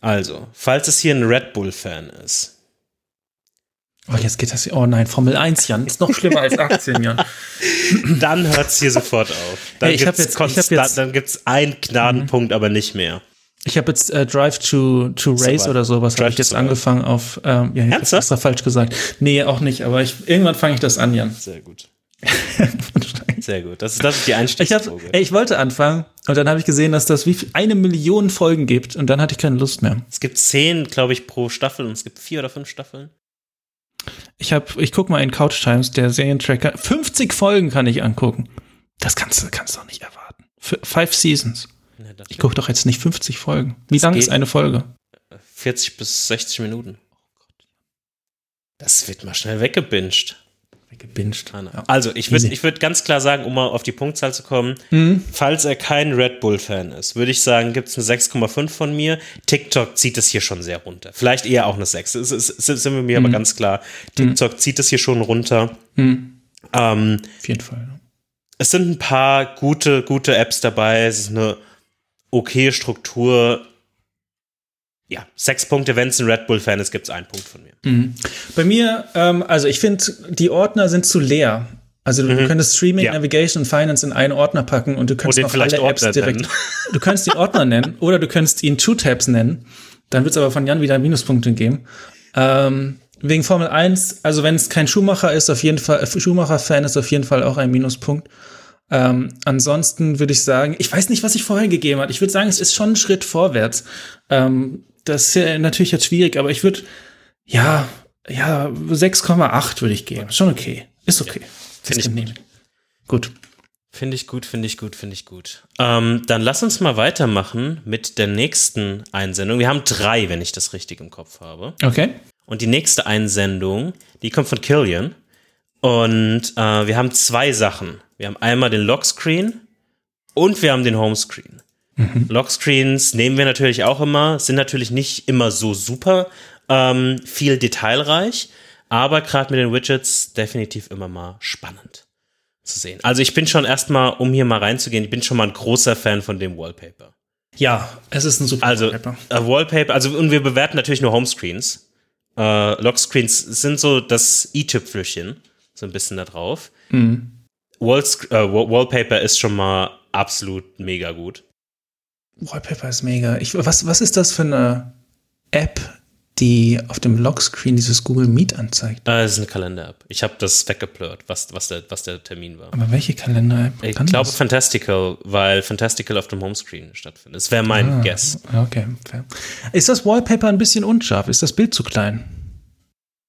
Also, falls es hier ein Red Bull-Fan ist. Oh, jetzt geht das. Oh nein, Formel 1, Jan. Ist noch schlimmer als Aktien, Jan. Dann hört es hier sofort auf. Dann hey, gibt es einen Gnadenpunkt, mhm. aber nicht mehr. Ich habe jetzt äh, Drive to, to Race so oder sowas, habe ich jetzt angefangen auf. Ähm, ja, ich habe extra falsch gesagt. Nee, auch nicht, aber ich, irgendwann fange ich das an, Jan. Sehr gut. Sehr gut. Das ist, das ist die Einstiegsfrage. Ich, ich wollte anfangen und dann habe ich gesehen, dass das wie viel, eine Million Folgen gibt und dann hatte ich keine Lust mehr. Es gibt zehn, glaube ich, pro Staffel und es gibt vier oder fünf Staffeln. Ich habe, ich guck mal in Couch Times, der Serientracker. 50 Folgen kann ich angucken. Das kannst du, kannst du doch nicht erwarten. F five Seasons. Ja, ich gucke doch jetzt nicht 50 Folgen. Wie lang ist eine Folge? 40 bis 60 Minuten. Das wird mal schnell weggebinged gebinged. Ja. Also, ich würde ich würd ganz klar sagen, um mal auf die Punktzahl zu kommen, mhm. falls er kein Red Bull-Fan ist, würde ich sagen, gibt es eine 6,5 von mir. TikTok zieht es hier schon sehr runter. Vielleicht eher auch eine 6. Es, es, es sind wir mir mhm. aber ganz klar. TikTok mhm. zieht es hier schon runter. Mhm. Ähm, auf jeden Fall. Ja. Es sind ein paar gute, gute Apps dabei. Es ist eine okay Struktur ja, sechs Punkte, wenn es ein Red Bull-Fan ist, gibt es einen Punkt von mir. Mhm. Bei mir, ähm, also ich finde, die Ordner sind zu leer. Also du, mhm. du könntest Streaming, ja. Navigation und Finance in einen Ordner packen und du könntest auch alle Apps Ordner direkt. Nennen. Du könntest den Ordner nennen oder du könntest ihn Two Tabs nennen. Dann wird es aber von Jan wieder Minuspunkte geben. Ähm, wegen Formel 1, also wenn es kein Schuhmacher ist, auf jeden Fall, äh, Schumacher-Fan ist auf jeden Fall auch ein Minuspunkt. Ähm, ansonsten würde ich sagen, ich weiß nicht, was ich vorher gegeben habe. Ich würde sagen, es ist schon ein Schritt vorwärts. Ähm, das ist ja natürlich jetzt schwierig, aber ich würde, ja, ja, 6,8 würde ich geben. Schon okay. Ist okay. Ja, Finde ich gut. Gut. Finde ich gut, finde ich gut, finde ich gut. Ähm, dann lass uns mal weitermachen mit der nächsten Einsendung. Wir haben drei, wenn ich das richtig im Kopf habe. Okay. Und die nächste Einsendung, die kommt von Killian. Und äh, wir haben zwei Sachen. Wir haben einmal den Lockscreen und wir haben den Homescreen. Mhm. Lockscreens nehmen wir natürlich auch immer, sind natürlich nicht immer so super ähm, viel detailreich, aber gerade mit den Widgets definitiv immer mal spannend zu sehen. Also ich bin schon erstmal, um hier mal reinzugehen, ich bin schon mal ein großer Fan von dem Wallpaper. Ja, es ist ein super also, Wallpaper. Äh, Wallpaper, also und wir bewerten natürlich nur Homescreens. Äh, Lockscreens sind so das i-Tüpfelchen, so ein bisschen da drauf. Mhm. Walls, äh, Wallpaper ist schon mal absolut mega gut. Wallpaper ist mega. Ich, was, was ist das für eine App, die auf dem Lockscreen dieses Google Meet anzeigt? Ah, das ist eine Kalender-App. Ich habe das weggeblurrt, was, was, der, was der Termin war. Aber welche Kalender-App? Ich glaube das? Fantastical, weil Fantastical auf dem Homescreen stattfindet. Das wäre mein ah, Guess. Okay, fair. Ist das Wallpaper ein bisschen unscharf? Ist das Bild zu klein?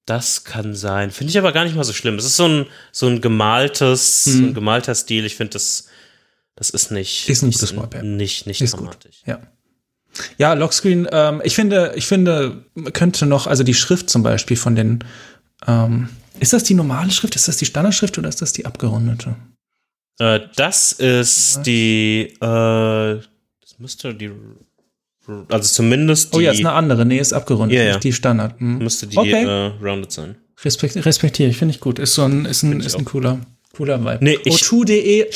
Das kann sein. Finde ich aber gar nicht mal so schlimm. Es ist so ein, so ein gemaltes, hm. so ein gemalter Stil. Ich finde das das ist nicht. Ist ein gutes Wallpaper. Nicht, nicht ist dramatisch. Gut. Ja. Ja, Lockscreen, ähm, ich finde, ich finde, könnte noch, also die Schrift zum Beispiel von den, ähm, ist das die normale Schrift, ist das die Standardschrift oder ist das die abgerundete? Äh, das ist die, äh, das müsste die, also zumindest die, Oh ja, ist eine andere. Nee, ist abgerundet. Ja, ja. nicht Die Standard. Hm. müsste die Okay. äh, rounded sein. Respekt, respektiere ich, finde ich gut. Ist so ein, ist ein, ist ein cooler, cooler Vibe. Nee, ich- O2.de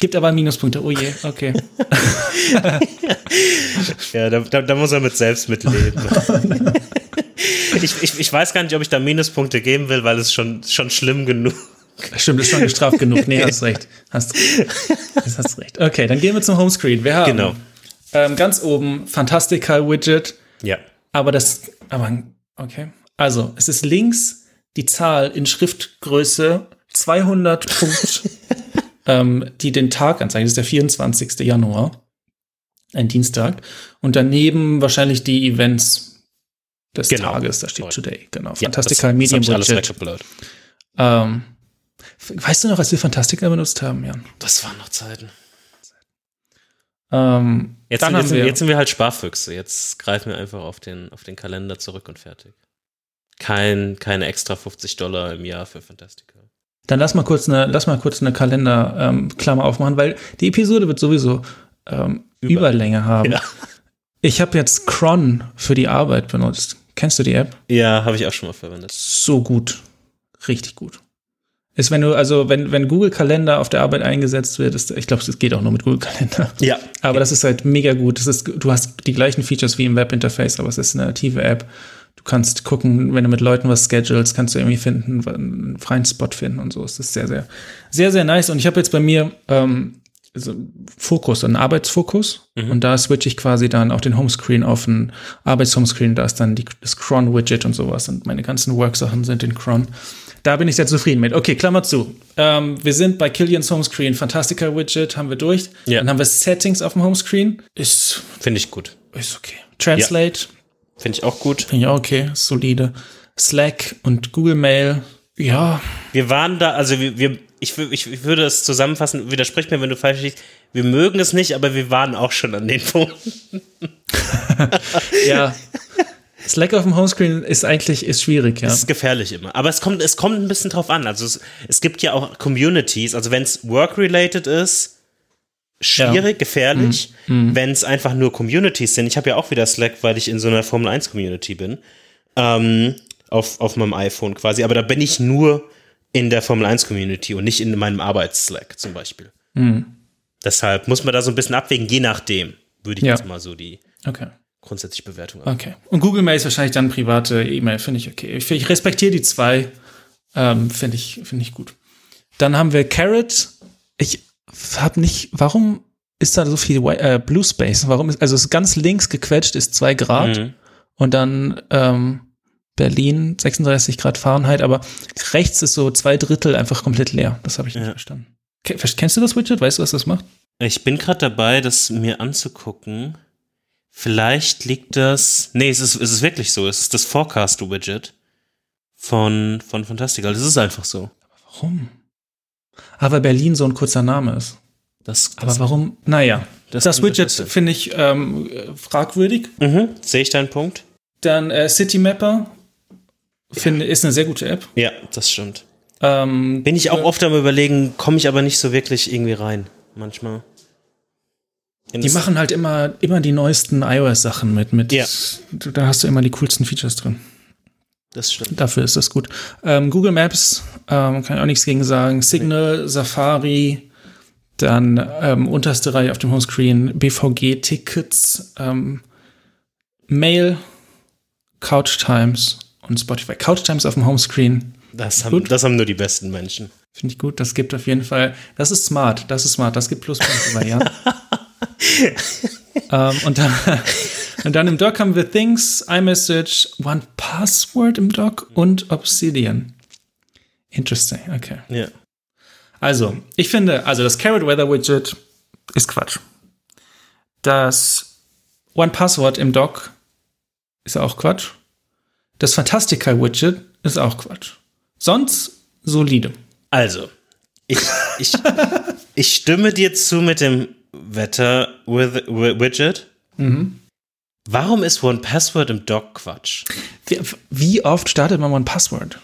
gibt aber Minuspunkte. Oh je, okay. Ja, da, da, da muss er mit selbst mitleben. ich, ich, ich weiß gar nicht, ob ich da Minuspunkte geben will, weil es schon, schon schlimm genug. Stimmt, ist schon gestraft genug. Nee, hast recht. Hast, hast recht. Okay, dann gehen wir zum Homescreen. Wir haben Genau. ähm, ganz oben Fantastical Widget, Ja. aber das, aber, okay. Also, es ist links die Zahl in Schriftgröße 200 Punkt, ähm, die den Tag anzeigt. Das ist der 24. Januar. Ein Dienstag. Und daneben wahrscheinlich die Events des Genau. Tages. Da steht. Today. Genau. Ja, Fantastical das, Medium das alles. Ähm, weißt du noch, als wir Fantastica benutzt haben, Jan? Das waren noch Zeiten. Ähm, Jetzt, sind, jetzt, sind, wir, jetzt sind wir halt Sparfüchse. Jetzt greifen wir einfach auf den, auf den Kalender zurück und fertig. Kein, keine extra 50 Dollar im Jahr für Fantastica. Dann lass mal kurz eine, lass mal kurz eine Kalenderklammer ähm, aufmachen, weil die Episode wird sowieso ähm, Über- Überlänge haben. Ja. Ich habe jetzt Cron für die Arbeit benutzt. Kennst du die App? Ja, habe ich auch schon mal verwendet. So gut. Richtig gut. Ist, wenn du, also, wenn, wenn Google Kalender auf der Arbeit eingesetzt wird, ist, ich glaube, es geht auch nur mit Google Kalender. Ja. Aber das ist halt mega gut. Das ist, du hast die gleichen Features wie im Webinterface, aber es ist eine native App. Du kannst gucken, wenn du mit Leuten was schedules, kannst du irgendwie finden, einen freien Spot finden und so. Es ist sehr, sehr, sehr, sehr nice. Und ich habe jetzt bei mir ähm, so Fokus, einen Arbeitsfokus. Und da switche ich quasi dann auch den Homescreen auf einen Arbeitshomescreen. Da ist dann die, das Cron-Widget und sowas. Und meine ganzen Work-Sachen sind in Cron. Da bin ich sehr zufrieden mit. Okay, Klammer zu. Ähm, wir sind bei Killians Homescreen. Fantastica Widget haben wir durch. Ja. Dann haben wir Settings auf dem Homescreen. Ist, Finde ich gut. ist okay. Translate, Finde ich auch gut. finde ich auch okay. Solide. Slack und Google Mail. Ja, Wir waren da, also wir, wir ich, ich, ich würde es zusammenfassen, widersprich mir, wenn du falsch liegst. Wir mögen es nicht, aber wir waren auch schon an den Punkten. ja. Slack auf dem Homescreen ist eigentlich ist schwierig, ja. Das ist gefährlich immer. Aber es kommt, es kommt ein bisschen drauf an. Also es, es gibt ja auch Communities, also wenn es work-related ist, schwierig, gefährlich. Wenn es einfach nur Communities sind, ich habe ja auch wieder Slack, weil ich in so einer Formel 1 Community bin, ähm, auf, auf meinem iPhone quasi, aber da bin ich nur in der Formel 1 Community und nicht in meinem Arbeits-Slack zum Beispiel. Deshalb muss man da so ein bisschen abwägen, je nachdem, würde ich Ja. jetzt mal so die Okay. grundsätzliche Bewertung Okay. Und Google Mail ist wahrscheinlich dann private E-Mail, finde ich okay. Ich, ich respektiere die zwei. Ähm, finde ich, finde ich gut. Dann haben wir Carrot. Ich habe nicht, warum ist da so viel äh, Blue Space? Warum ist, also es ist ganz links gequetscht, ist zwei Grad Mhm. und dann ähm, Berlin 36 Grad Fahrenheit, aber rechts ist so zwei Drittel einfach komplett leer. Das habe ich nicht Ja. verstanden. Ke- Kennst du das Widget? Weißt du, was das macht? Ich bin gerade dabei, das mir anzugucken. Vielleicht liegt das. Nee, es ist, es ist wirklich so. Es ist das Forecast-Widget von, von Fantastical. Das ist einfach so. Warum? Weil Berlin so ein kurzer Name ist. Das, Aber das, warum? Naja, das das, Widget finde ich ähm, äh, fragwürdig. Mhm, sehe ich deinen Punkt? Dann äh, City Mapper finde ist eine sehr gute App. Ja, das stimmt. Ähm, Bin ich auch oft am überlegen, komme ich aber nicht so wirklich irgendwie rein. Manchmal. In die machen halt immer immer die neuesten iOS-Sachen mit. mit Ja. Da hast du immer die coolsten Features drin. Das stimmt. Dafür ist das gut. Ähm, Google Maps ähm, kann ich auch nichts gegen sagen. Signal, Safari, dann ähm, unterste Reihe auf dem Homescreen BVG-Tickets, ähm, Mail, Couch Times und Spotify. Couch Times auf dem Homescreen Das haben, das haben nur die besten Menschen. finde ich gut. Das gibt auf jeden Fall. Das ist smart. Das ist smart. Das gibt Pluspunkte bei Jan. ähm, und, dann, und dann im Doc haben wir Things, iMessage, One Password im Doc und Obsidian. Interesting, okay. Ja. Also, ich finde, also das Carrot Weather Widget ist Quatsch. Das One Password im Doc ist auch Quatsch. Das Fantastica Widget ist auch Quatsch. Sonst solide. Also, ich, ich, ich stimme dir zu mit dem Wetter-Widget. Warum ist One Password im Dock Quatsch? Wie, wie oft startet man One Password?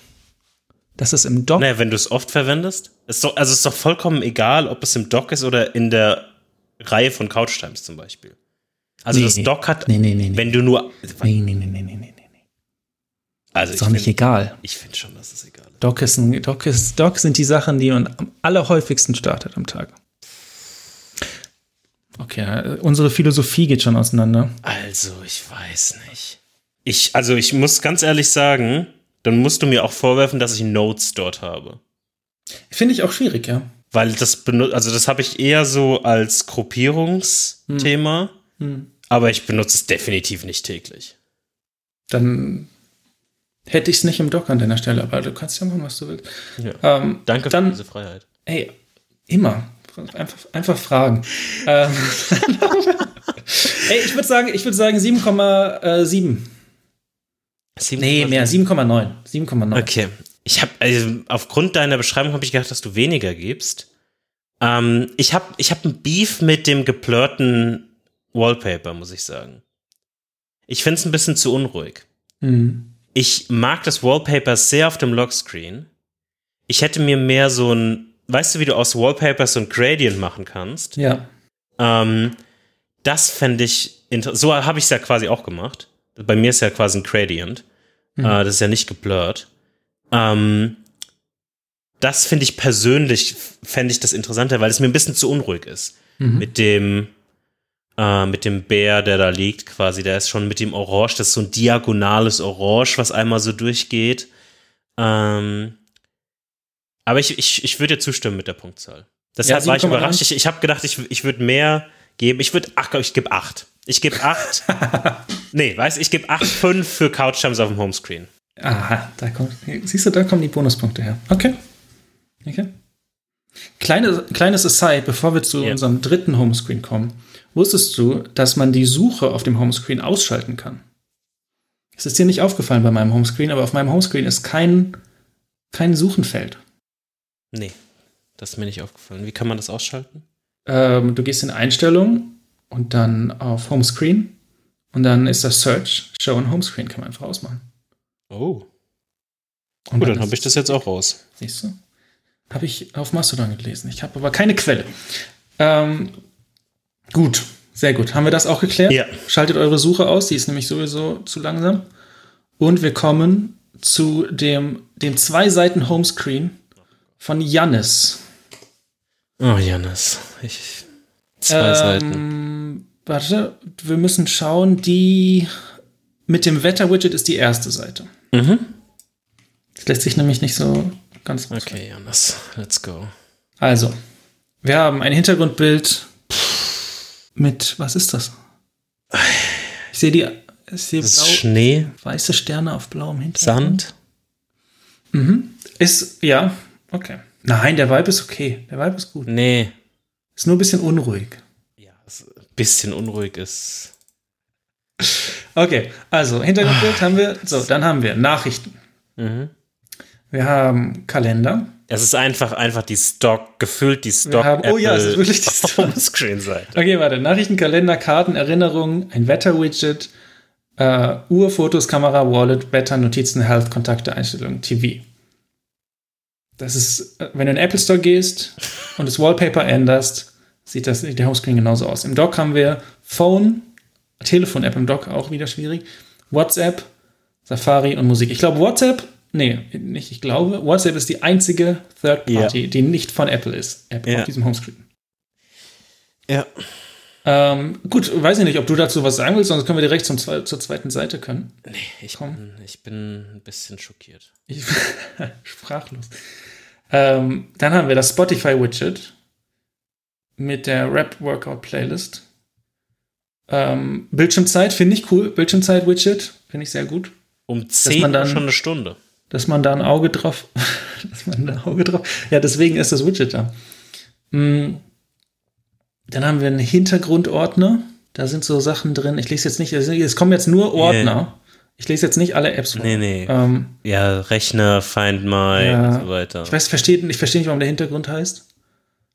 dass es im Dock. Naja, wenn du es oft verwendest. Ist doch, also ist doch vollkommen egal, ob es im Dock ist oder in der Reihe von Couch Times zum Beispiel. Also Nee, das Dock hat, nee, nee, nee, nee. wenn du nur. Nee, nee, nee, nee, nee, nee, nee. Also Ist ich doch nicht finde egal. find schon, dass es egal ist. Dock, ist ein, Dock, ist, Dock sind die Sachen, die man am allerhäufigsten startet am Tag. Okay, unsere Philosophie geht schon auseinander. Also, ich weiß nicht. Ich, also ich muss ganz ehrlich sagen, dann musst du mir auch vorwerfen, dass ich Notes dort habe. Finde ich auch schwierig, ja. Weil das benutzt, also das habe ich eher so als Gruppierungsthema, Hm. aber ich benutze es definitiv nicht täglich. Dann hätte ich es nicht im Dock an deiner Stelle, aber du kannst ja machen, was du willst. Ja. Ähm, Danke dann, für diese Freiheit. Ey, immer. Einfach, einfach fragen. ähm, ey, ich würde sagen, ich würde sagen 7,7. Nee, mehr, 7,9. 7,9. Okay. Ich habe also aufgrund deiner Beschreibung habe ich gedacht, dass du weniger gibst. Ähm, ich habe ich hab ein Beef mit dem geplörten Wallpaper, muss ich sagen. Ich finde es ein bisschen zu unruhig. Mhm. Ich mag das Wallpaper sehr auf dem Lockscreen. Ich hätte mir mehr so ein, weißt du, wie du aus Wallpaper so ein Gradient machen kannst? Ja. Ähm, das fände ich, so habe ich es ja quasi auch gemacht. Bei mir ist ja quasi ein Gradient. Mhm. Äh, das ist ja nicht geblurrt. Ähm, das finde ich persönlich, fände ich das interessanter, weil es mir ein bisschen zu unruhig ist. Mhm. Mit dem, äh, mit dem Bär, der da liegt, quasi. Der ist schon mit dem Orange, das ist so ein diagonales Orange, was einmal so durchgeht. Ähm, aber ich, ich, ich würde dir zustimmen mit der Punktzahl. Deshalb Ja, war ich 7,9. überrascht. Ich, ich habe gedacht, ich, ich würde mehr geben. Ich würde, ach, ich gebe 8. Ich gebe 8. nee, weißt du, ich gebe 8, 5 für Couch auf dem Homescreen. Aha, da kommt, siehst du, da kommen die Bonuspunkte her. Okay. Okay. Kleine, kleines Aside, bevor wir zu Ja. unserem dritten Homescreen kommen. Wusstest du, dass man die Suche auf dem Homescreen ausschalten kann? Es ist dir nicht aufgefallen bei meinem Homescreen, aber auf meinem Homescreen ist kein, kein Suchenfeld. Nee, das ist mir nicht aufgefallen. Wie kann man das ausschalten? Ähm, du gehst in Einstellungen und dann auf Homescreen und dann ist das Search, Show und Homescreen kann man einfach ausmachen. Oh. Und Gut, dann ist- habe ich das jetzt auch raus. Siehst du? Habe ich auf Mastodon gelesen. Ich habe aber keine Quelle. Ähm, gut, sehr gut. Haben wir das auch geklärt? Ja. Schaltet eure Suche aus, die ist nämlich sowieso zu langsam. Und wir kommen zu dem, dem zwei Seiten Homescreen von Jannis. Oh, Janis. Ich. Zwei Seiten. Ähm, warte, wir müssen schauen. Die mit dem Wetter-Widget ist die erste Seite. Mhm. Das lässt sich nämlich nicht so ganz Okay, Janis. Let's go. Also, wir haben ein Hintergrundbild mit, was ist das? Ich sehe die, ich sehe Das ist blau, Schnee, weiße Sterne auf blauem Hintergrund. Sand. Ist, ja, okay. Nein, der Vibe ist okay. Der Vibe ist gut. Nee. Ist nur ein bisschen unruhig. Ja, ein bisschen unruhig ist. Okay, also Hintergrundbild haben wir. So, dann haben wir Nachrichten. Mhm. Wir haben Kalender. Es ist einfach, einfach die Stock, gefüllt die Stock. haben- oh ja, es ist wirklich die Stock. Homescreen-Seite. Okay, warte. Nachrichten, Kalender, Karten, Erinnerungen, ein Wetter-Widget, äh, Uhr, Fotos, Kamera, Wallet, Wetter, Notizen, Health, Kontakte, Einstellungen, TV. Das ist, wenn du in den Apple Store gehst und das Wallpaper änderst, sieht das der Homescreen genauso aus. Im Dock haben wir Phone, Telefon-App im Dock, auch wieder schwierig, WhatsApp, Safari und Musik. Ich glaube, WhatsApp, nee, nicht ich glaube, WhatsApp ist die einzige Third Party, die nicht von Apple ist, App Ja. auf diesem Homescreen. Ja. Ähm, gut, weiß ich nicht, ob du dazu was sagen willst, sonst können wir direkt zum, zur zweiten Seite können. Nee, ich Komm. bin, ich bin ein bisschen schockiert. Ich sprachlos. Ähm, dann haben wir das Spotify-Widget mit der Rap-Workout-Playlist. Ähm, Bildschirmzeit finde ich cool. Bildschirmzeit-Widget finde ich sehr gut. Um 10 man Uhr dann- schon eine Stunde. Dass man da ein Auge drauf, dass man da ein Auge drauf. Ja, deswegen ist das Widget da. Mm. Dann haben wir einen Hintergrundordner. Da sind so Sachen drin. Ich lese jetzt nicht, es kommen jetzt nur Ordner. Ich lese jetzt nicht alle Apps vor. Nee, nee. Ähm, Ja, Rechner, Find My Ja. und so weiter. Ich weiß, verstehe ich verstehe nicht, warum der Hintergrund heißt.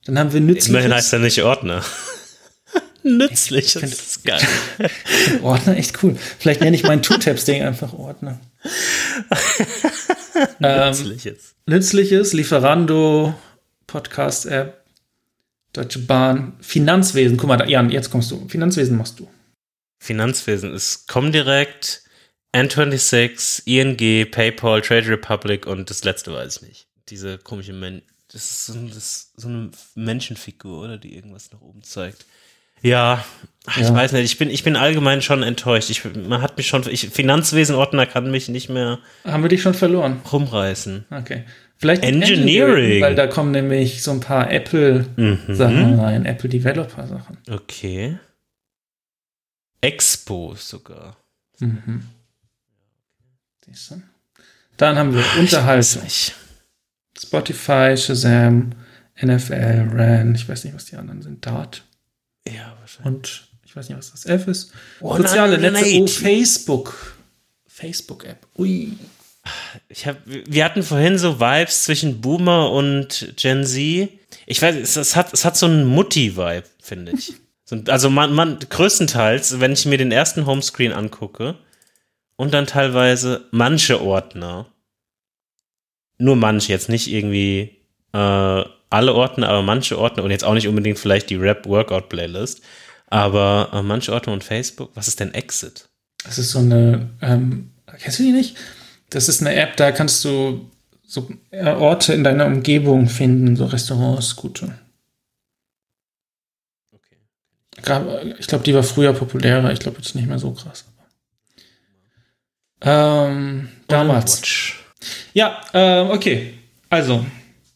Dann haben wir nützliches Immerhin heißt er nicht Ordner. Nützlich, das find- ist geil. Ordner, echt cool. Vielleicht nenne ich mein Two-Tabs-Ding einfach Ordner. Ähm, Nützliches. Nützliches, Lieferando, Podcast-App, Deutsche Bahn, Finanzwesen. Guck mal, Jan, jetzt kommst du. Finanzwesen machst du. Finanzwesen ist Comdirect, N26, ING, PayPal, Trade Republic und das letzte weiß ich nicht. Diese komische Men das ist, so, das ist so eine Menschenfigur, oder? Die irgendwas nach oben zeigt. Ja, ach, ich Ja. weiß nicht. Ich bin, ich bin allgemein schon enttäuscht. Ich, man hat mich schon, ich, Finanzwesenordner kann mich nicht mehr Haben wir dich schon verloren? rumreißen. Okay. Vielleicht mit Engineering. weil da kommen nämlich so ein paar Apple-Sachen rein, Apple Developer-Sachen. Okay. Expo sogar. Mhm. Siehst du? Dann haben wir Unterhaltung. Spotify, Shazam, NFL, RAN, ich weiß nicht, was die anderen sind, Dart Ja, wahrscheinlich. und ich weiß nicht, was das F ist. 180. Soziale Netze, oh, Facebook. Facebook-App. Ui. Ich hab, wir hatten vorhin so Vibes zwischen Boomer und Gen Z. Ich weiß, es, es hat, es hat so einen Mutti-Vibe, finde ich. Also man, man, größtenteils, wenn ich mir den ersten Homescreen angucke und dann teilweise manche Ordner, nur manche, jetzt nicht irgendwie äh, alle Ordner, aber manche Ordner und jetzt auch nicht unbedingt vielleicht die Rap-Workout-Playlist, aber äh, manche Ordner und Facebook. Was ist denn Exit? Das ist so eine, ähm, kennst du die nicht? Das ist eine App, da kannst du so äh, Orte in deiner Umgebung finden, so Restaurants, gute. Okay. Ich glaube, die war früher populärer, ich glaube jetzt nicht mehr so krass. Ähm, damals. Watch. Ja, ähm, okay. Also,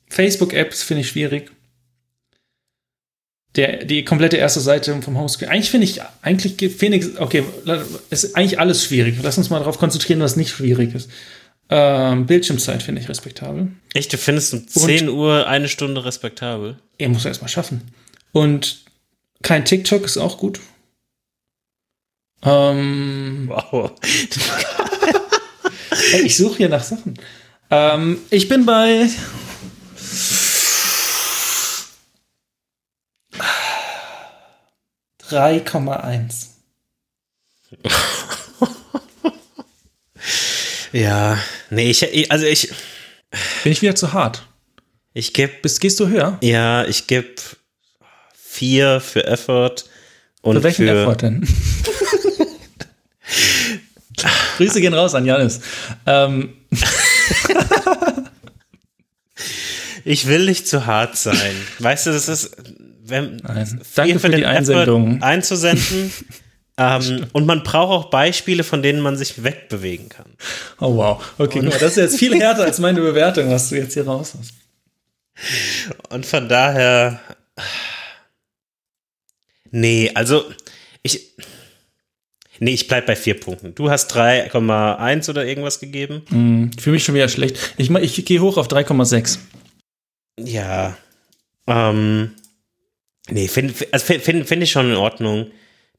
Facebook-Apps finde ich schwierig. Der, die komplette erste Seite vom Homescreen. Eigentlich finde ich, eigentlich ich, okay, es ist eigentlich alles schwierig. Lass uns mal darauf konzentrieren, was nicht schwierig ist. Ähm, Bildschirmzeit finde ich respektabel. Echt, du findest um 10 Uhr eine Stunde respektabel? Er muss erst mal schaffen. Und kein TikTok ist auch gut. Ähm, Wow. Ey, ich suche hier nach Sachen. Ähm, ich bin bei. Drei Komma eins. Ja, nee, ich, also ich, Bin ich wieder zu hart? ich gebe, Bist, gehst du höher? ja, ich gebe vier für Effort und Für welchen für, Effort denn? Grüße gehen raus an Janis. Ähm, ich will nicht zu hart sein. Weißt du, das ist, wenn, Nein. Danke für die den Effort Einsendung. einzusenden. ähm, und man braucht auch Beispiele, von denen man sich wegbewegen kann. oh wow. Okay, mal, das ist jetzt viel härter als meine Bewertung, was du jetzt hier raus hast. Und von daher. Nee, also ich. Nee, ich bleib bei vier Punkten. Du hast 3,1 oder irgendwas gegeben. Hm, Für mich schon wieder schlecht. Ich, ich gehe hoch auf 3,6. Ja. Ähm. Nee, finde also find, find, ich schon in Ordnung.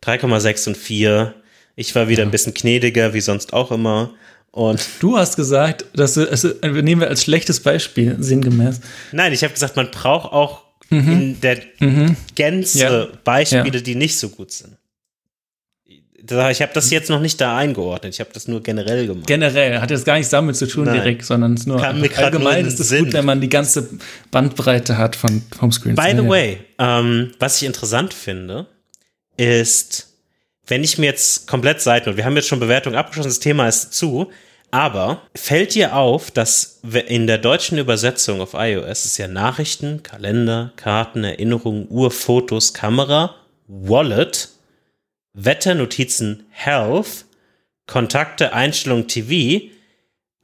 3,6 und 4. Ich war wieder ein bisschen gnädiger, wie sonst auch immer. Und Du hast gesagt, dass also, nehmen wir als schlechtes Beispiel, sinngemäß. nein, ich habe gesagt, man braucht auch in der Gänze Ja. Beispiele, Ja. die nicht so gut sind. Ich habe das jetzt noch nicht da eingeordnet. Ich habe das nur generell gemacht. Generell hat jetzt gar nichts damit zu tun Nein. direkt, sondern es nur nur allgemein in den ist es gut, wenn man die ganze Bandbreite hat von Homescreens. By the ja. way, ähm, was ich interessant finde, ist, wenn ich mir jetzt komplett Seiten, wir haben jetzt schon Bewertungen abgeschlossen, das Thema ist zu, aber fällt dir auf, dass in der deutschen Übersetzung auf iOS ist ja Nachrichten, Kalender, Karten, Erinnerungen, Uhr, Fotos, Kamera, Wallet, Wetter, Notizen, Health, Kontakte, Einstellung, TV,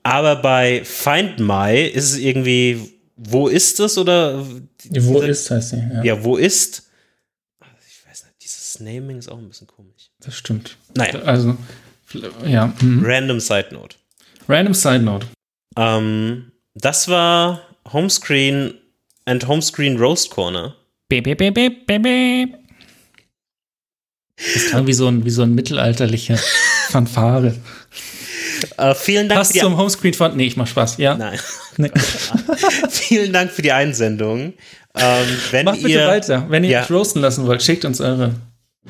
aber bei Find My ist es irgendwie, wo ist es oder Wo ist, heißt sie. Ja, ja, wo ist? Ich weiß nicht, dieses Naming ist auch ein bisschen komisch. das stimmt. Naja, Also, ja. Mhm. random Side Note. Random Side Note. Ähm, das war Homescreen and Homescreen Roast Corner. Beep, beep, beep, beep, beep. Das klang wie so ein, wie so ein mittelalterlicher Fanfare. Äh, vielen Dank Passt für die zum Homescreen von. Nee, ich mach Spaß. Ja. Nein. Nee. vielen Dank für die Einsendung. Ähm, wenn Macht bitte ihr, weiter. Wenn ihr Ja. euch roasten lassen wollt, schickt uns eure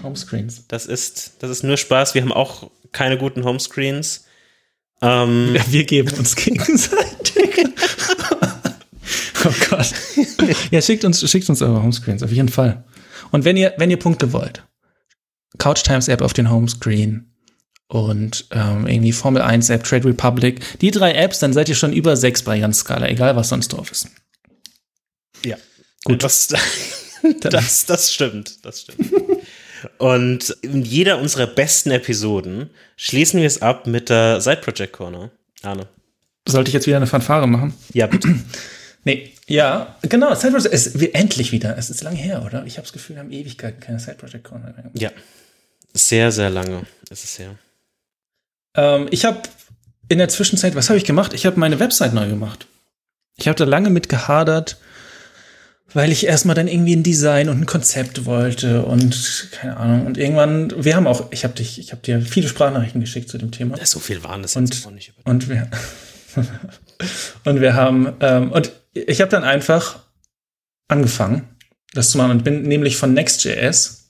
Homescreens. Das ist, das ist nur Spaß. Wir haben auch keine guten Homescreens. Ähm, Ja, wir geben uns gegenseitig. oh Gott. Ja, schickt uns, schickt uns eure Homescreens, auf jeden Fall. Und wenn ihr, wenn ihr Punkte wollt, Couch Times App auf den Homescreen und ähm, irgendwie Formel 1 App, Trade Republic, die drei Apps, dann seid ihr schon über sechs bei ganz Skala, egal was sonst drauf ist. Ja. Gut. Das, das, das stimmt. Das stimmt. Und in jeder unserer besten Episoden schließen wir es ab mit der Side Project Corner. Arne. Sollte ich jetzt wieder eine Fanfare machen? Ja, bitte. Nee, ja, genau. Side Project, es wird endlich wieder. Es ist lange her, oder? Ich habe das Gefühl, wir haben Ewigkeiten keine Side Project Corner mehr. Ja. Sehr, sehr lange ist es her. Ähm, ich habe in der Zwischenzeit, was habe ich gemacht? Ich habe meine Website neu gemacht. Ich habe da lange mit gehadert, weil ich erstmal dann irgendwie ein Design und ein Konzept wollte und keine Ahnung. Und irgendwann, wir haben auch, ich habe dich, ich habe dir viele Sprachnachrichten geschickt zu dem Thema. Ja, so viel waren das Und- jetzt auch nicht. Und wir, und wir haben, ähm, und ich habe dann einfach angefangen, das zu machen und bin nämlich von Next.js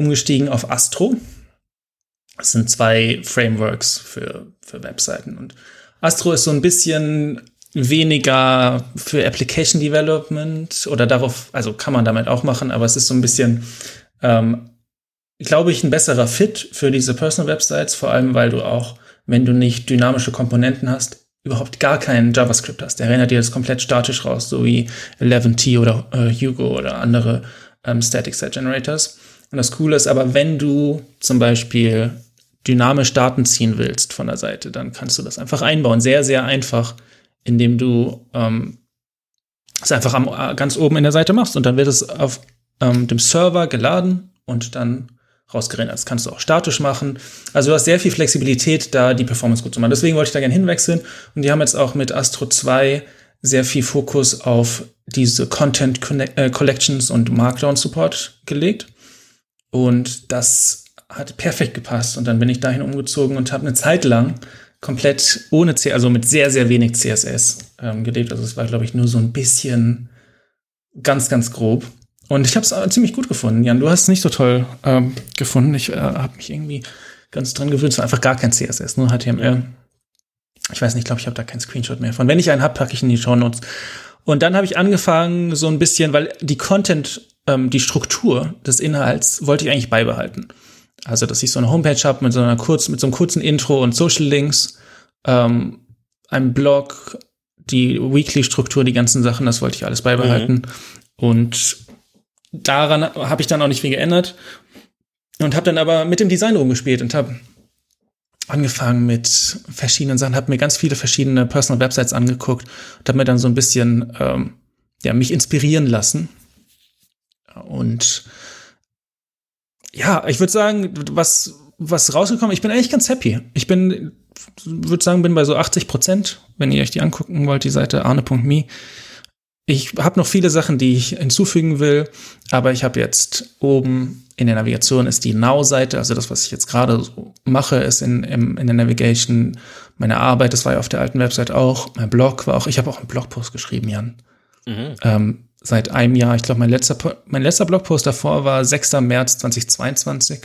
umgestiegen auf Astro. Das sind zwei Frameworks für, für Webseiten. Und Astro ist so ein bisschen weniger für Application Development oder darauf, also kann man damit auch machen, aber es ist so ein bisschen, ähm, glaube ich, ein besserer Fit für diese Personal Websites, vor allem weil du auch, wenn du nicht dynamische Komponenten hast, überhaupt gar keinen JavaScript hast. Der erinnert dir das komplett statisch raus, so wie 11t oder äh, Hugo oder andere ähm, Static Site Generators. Und das Coole ist aber, wenn du zum Beispiel dynamisch Daten ziehen willst von der Seite, dann kannst du das einfach einbauen. Sehr, sehr einfach, indem du ähm, es einfach am, äh, ganz oben in der Seite machst und dann wird es auf ähm, dem Server geladen und dann rausgerendert. Das kannst du auch statisch machen. Also du hast sehr viel Flexibilität, da die Performance gut zu machen. Deswegen wollte ich da gerne hinwechseln. Und die haben jetzt auch mit Astro 2 sehr viel Fokus auf diese Content äh, Collections und Markdown Support gelegt. Und das hat perfekt gepasst. Und dann bin ich dahin umgezogen und habe eine Zeit lang komplett ohne C, also mit sehr, sehr wenig CSS ähm, gelebt. Also es war, glaube ich, nur so ein bisschen ganz, ganz grob. Und ich habe es ziemlich gut gefunden. Jan, du hast es nicht so toll ähm, gefunden. Ich äh, habe mich irgendwie ganz dran gewöhnt. Es war einfach gar kein CSS, nur HTML. Ich weiß nicht, ich glaube, ich habe da keinen Screenshot mehr von. Wenn ich einen habe, packe ich in die Show Notes. Und dann habe ich angefangen, so ein bisschen, weil die Content, ähm, die Struktur des Inhalts wollte ich eigentlich beibehalten. Also, dass ich so eine Homepage habe mit so einer kurzen, mit so einem kurzen Intro und Social Links, ähm, einem Blog, die Weekly-Struktur, die ganzen Sachen, das wollte ich alles beibehalten. Mhm. Und daran habe ich dann auch nicht viel geändert und habe dann aber mit dem Design rumgespielt und habe angefangen mit verschiedenen Sachen, habe mir ganz viele verschiedene Personal Websites angeguckt und habe mir dann so ein bisschen ähm, ja mich inspirieren lassen und ja, ich würde sagen, was was rausgekommen, ich bin eigentlich ganz happy. Ich bin würde sagen, bin bei so 80 Prozent, wenn ihr euch die angucken wollt, die Seite arne.me. Ich habe noch viele Sachen, die ich hinzufügen will, aber ich habe jetzt oben in der Navigation ist die Now-Seite, also das, was ich jetzt gerade so mache, ist in, in, in der Navigation meine Arbeit, das war ja auf der alten Website auch, mein Blog war auch, ich habe auch einen Blogpost geschrieben, Jan. Mhm. Ähm, seit einem Jahr, ich glaube, mein letzter, mein letzter Blogpost davor war 6. März 2022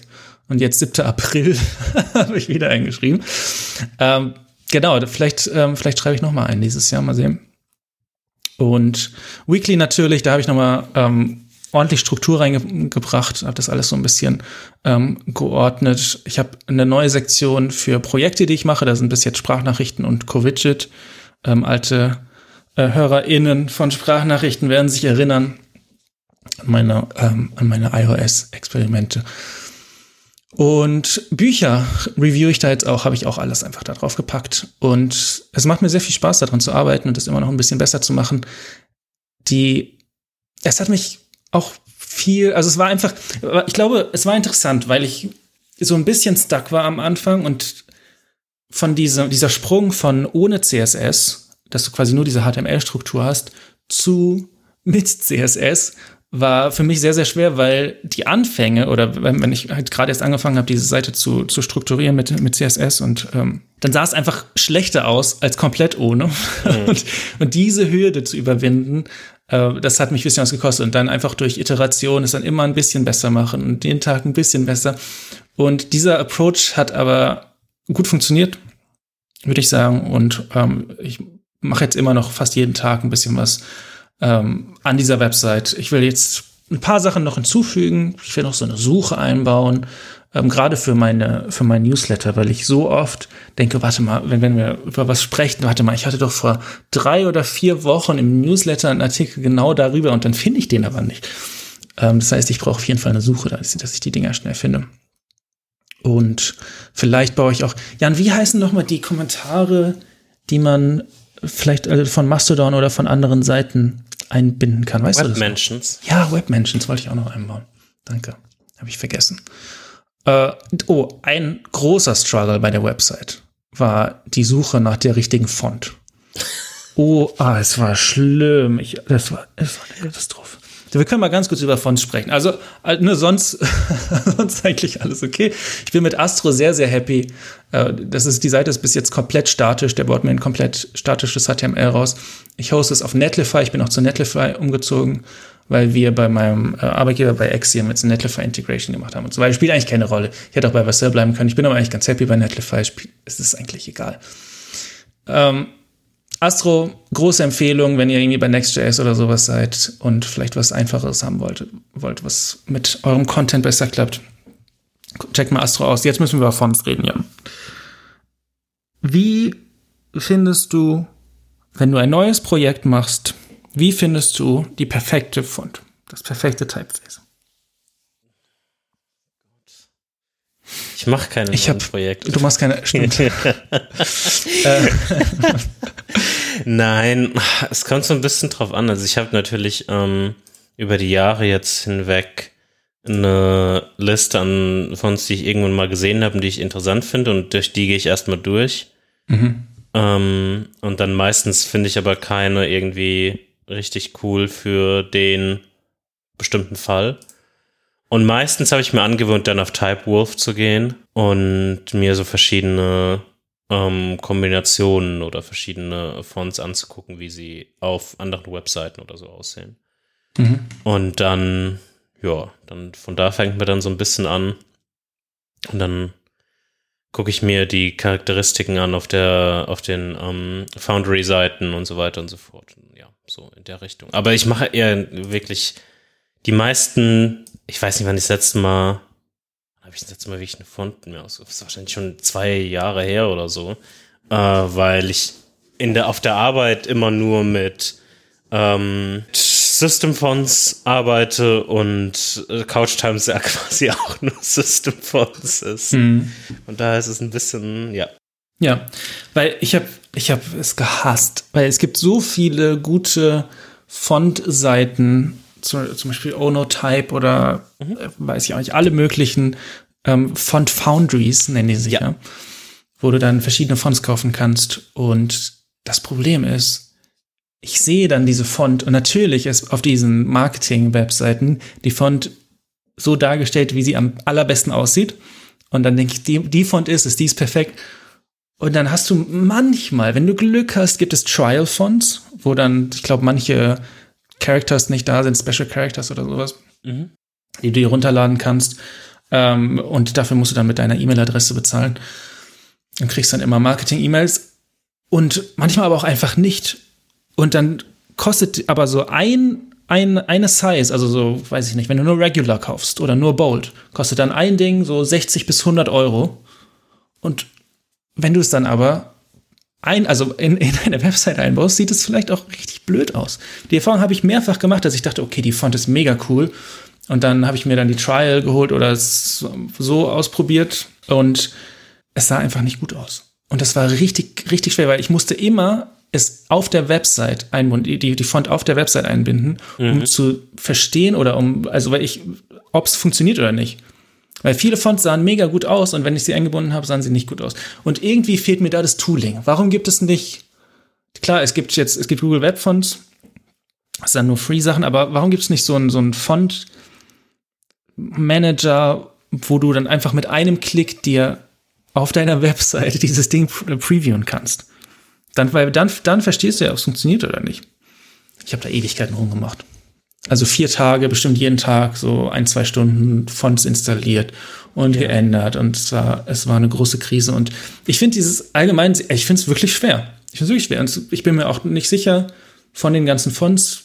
und jetzt 7. April habe ich wieder eingeschrieben. Ähm, genau, vielleicht, ähm, vielleicht schreibe ich noch mal einen dieses Jahr, mal sehen. Und Weekly natürlich, da habe ich noch mal ähm, ordentlich Struktur reingebracht, habe das alles so ein bisschen ähm, geordnet. Ich habe eine neue Sektion für Projekte, die ich mache. Da sind bis jetzt Sprachnachrichten und Covigit. Ähm, alte äh, HörerInnen von Sprachnachrichten werden sich erinnern an meine, ähm, an meine iOS-Experimente. Und Bücher review ich da jetzt auch, habe ich auch alles einfach da drauf gepackt. Und es macht mir sehr viel Spaß, daran zu arbeiten und das immer noch ein bisschen besser zu machen. Die, es hat mich auch viel, also es war einfach, ich glaube, es war interessant, weil ich so ein bisschen stuck war am Anfang und von dieser, dieser Sprung von ohne CSS, dass du quasi nur diese HTML-Struktur hast, zu mit CSS war für mich sehr, sehr schwer, weil die Anfänge oder wenn, wenn ich halt gerade erst angefangen habe, diese Seite zu, zu strukturieren mit, mit CSS und ähm, dann sah es einfach schlechter aus als komplett ohne. Mhm. Und, und diese Hürde zu überwinden, äh, das hat mich ein bisschen was gekostet. Und dann einfach durch Iteration es dann immer ein bisschen besser machen und den Tag ein bisschen besser. Und dieser Approach hat aber gut funktioniert. würde ich sagen. Und ähm, ich mache jetzt immer noch fast jeden Tag ein bisschen was ähm, an dieser Website. Ich will jetzt ein paar Sachen noch hinzufügen. Ich will noch so eine Suche einbauen, ähm, gerade für meine für mein Newsletter, weil ich so oft denke, warte mal, wenn, wenn wir über was sprechen, warte mal, ich hatte doch vor drei oder vier Wochen im Newsletter einen Artikel genau darüber und dann finde ich den aber nicht. Ähm, das heißt, ich brauche auf jeden Fall eine Suche, dass ich die Dinger schnell finde. Und vielleicht baue ich auch. Jan, wie heißen nochmal die Kommentare, die man vielleicht äh, von Mastodon oder von anderen Seiten einbinden kann? Weißt Web du das? Mentions. Ja, Web Mentions wollte ich auch noch einbauen. Danke. Habe ich vergessen. Äh, oh, ein großer Struggle bei der Website war die Suche nach der richtigen Font. Oh, ah, es war schlimm. Ich, das war, es war eine Katastrophe. Wir können mal ganz kurz über Fonts sprechen. Also, äh, nur sonst, sonst eigentlich alles okay. Ich bin mit Astro sehr, sehr happy. Äh, das ist, die Seite ist bis jetzt komplett statisch. Der baut mir ein komplett statisches HTML raus. Ich hoste es auf Netlify. Ich bin auch zu Netlify umgezogen, weil wir bei meinem äh, Arbeitgeber bei Axiom jetzt eine Netlify Integration gemacht haben und so weiter. Spielt eigentlich keine Rolle. Ich hätte auch bei Vassell bleiben können. Ich bin aber eigentlich ganz happy bei Netlify. Es ist eigentlich egal. Ähm, Astro, große Empfehlung, wenn ihr irgendwie bei Next.js oder sowas seid und vielleicht was Einfaches haben wollt, wollt, was mit eurem Content besser klappt. Checkt mal Astro aus. Jetzt müssen wir über Fonts reden, Jan. Wie findest du, wenn du ein neues Projekt machst, wie findest du die perfekte Font? Das perfekte Typeface? Ich mache keine ich hab, Projekte. Du machst keine. Stimmt. Äh. Nein, es kommt so ein bisschen drauf an. Also ich habe natürlich ähm, über die Jahre jetzt hinweg eine Liste an Fonts, die ich irgendwann mal gesehen habe und die ich interessant finde und durch die gehe ich erstmal durch. Mhm. Ähm, und dann meistens finde ich aber keine irgendwie richtig cool für den bestimmten Fall. Und meistens habe ich mir angewöhnt, dann auf Typewolf zu gehen und mir so verschiedene ähm, Kombinationen oder verschiedene Fonts anzugucken, wie sie auf anderen Webseiten oder so aussehen. Mhm. Und dann, ja, dann von da fängt man dann so ein bisschen an. Und dann gucke ich mir die Charakteristiken an auf der, auf den ähm, Foundry-Seiten und so weiter und so fort. Ja, so in der Richtung. Aber ich mache eher wirklich die meisten, ich weiß nicht, wann ich das letzte Mal habe ich das letzte Mal wirklich eine Font mir aus. Das ist wahrscheinlich schon zwei Jahre her oder so. Äh, weil ich in der, auf der Arbeit immer nur mit ähm, System-Fonts arbeite und äh, Couch Times ja quasi auch nur System-Fonts ist. Hm. Und da ist es ein bisschen, ja. Ja, weil ich habe ich hab es gehasst, weil es gibt so viele gute Font-Seiten zum, zum Beispiel Onotype oder mhm. äh, weiß ich auch nicht, alle möglichen ähm, Font Foundries, nennen die sich ja. ja, wo du dann verschiedene Fonts kaufen kannst. Und das Problem ist, ich sehe dann diese Font und natürlich ist auf diesen Marketing-Webseiten die Font so dargestellt, wie sie am allerbesten aussieht. Und dann denke ich, die, die Font ist es, die ist perfekt. Und dann hast du manchmal, wenn du Glück hast, gibt es Trial-Fonts, wo dann, ich glaube, manche Characters nicht da sind, Special Characters oder sowas, mhm. die du dir runterladen kannst. Ähm, und dafür musst du dann mit deiner E-Mail-Adresse bezahlen. Dann kriegst du dann immer Marketing-E-Mails und manchmal aber auch einfach nicht. Und dann kostet aber so ein, ein, eine Size, also so, weiß ich nicht, wenn du nur Regular kaufst oder nur Bold, kostet dann ein Ding so 60 bis 100 Euro. Und wenn du es dann aber ein, also in, in eine Website einbaust, sieht es vielleicht auch richtig blöd aus. Die Erfahrung habe ich mehrfach gemacht, dass ich dachte, okay, die Font ist mega cool. Und dann habe ich mir dann die Trial geholt oder so ausprobiert und es sah einfach nicht gut aus. Und das war richtig, richtig schwer, weil ich musste immer es auf der Website einbinden, die, die Font auf der Website einbinden, um mhm. zu verstehen oder um, also weil ich, ob es funktioniert oder nicht. Weil viele Fonts sahen mega gut aus und wenn ich sie eingebunden habe, sahen sie nicht gut aus. Und irgendwie fehlt mir da das Tooling. Warum gibt es nicht, klar, es gibt jetzt, es gibt Google Web Fonts, das sind nur Free-Sachen, aber warum gibt es nicht so einen, so einen Font-Manager, wo du dann einfach mit einem Klick dir auf deiner Webseite dieses Ding previewen kannst? Dann, weil dann, dann verstehst du ja, ob es funktioniert oder nicht. Ich habe da Ewigkeiten rumgemacht. Also vier Tage, bestimmt jeden Tag so ein, zwei Stunden Fonts installiert und ja. geändert und es war, es war eine große Krise und ich finde dieses allgemein, ich finde es wirklich schwer. Ich finde es wirklich schwer und ich bin mir auch nicht sicher von den ganzen Fonts.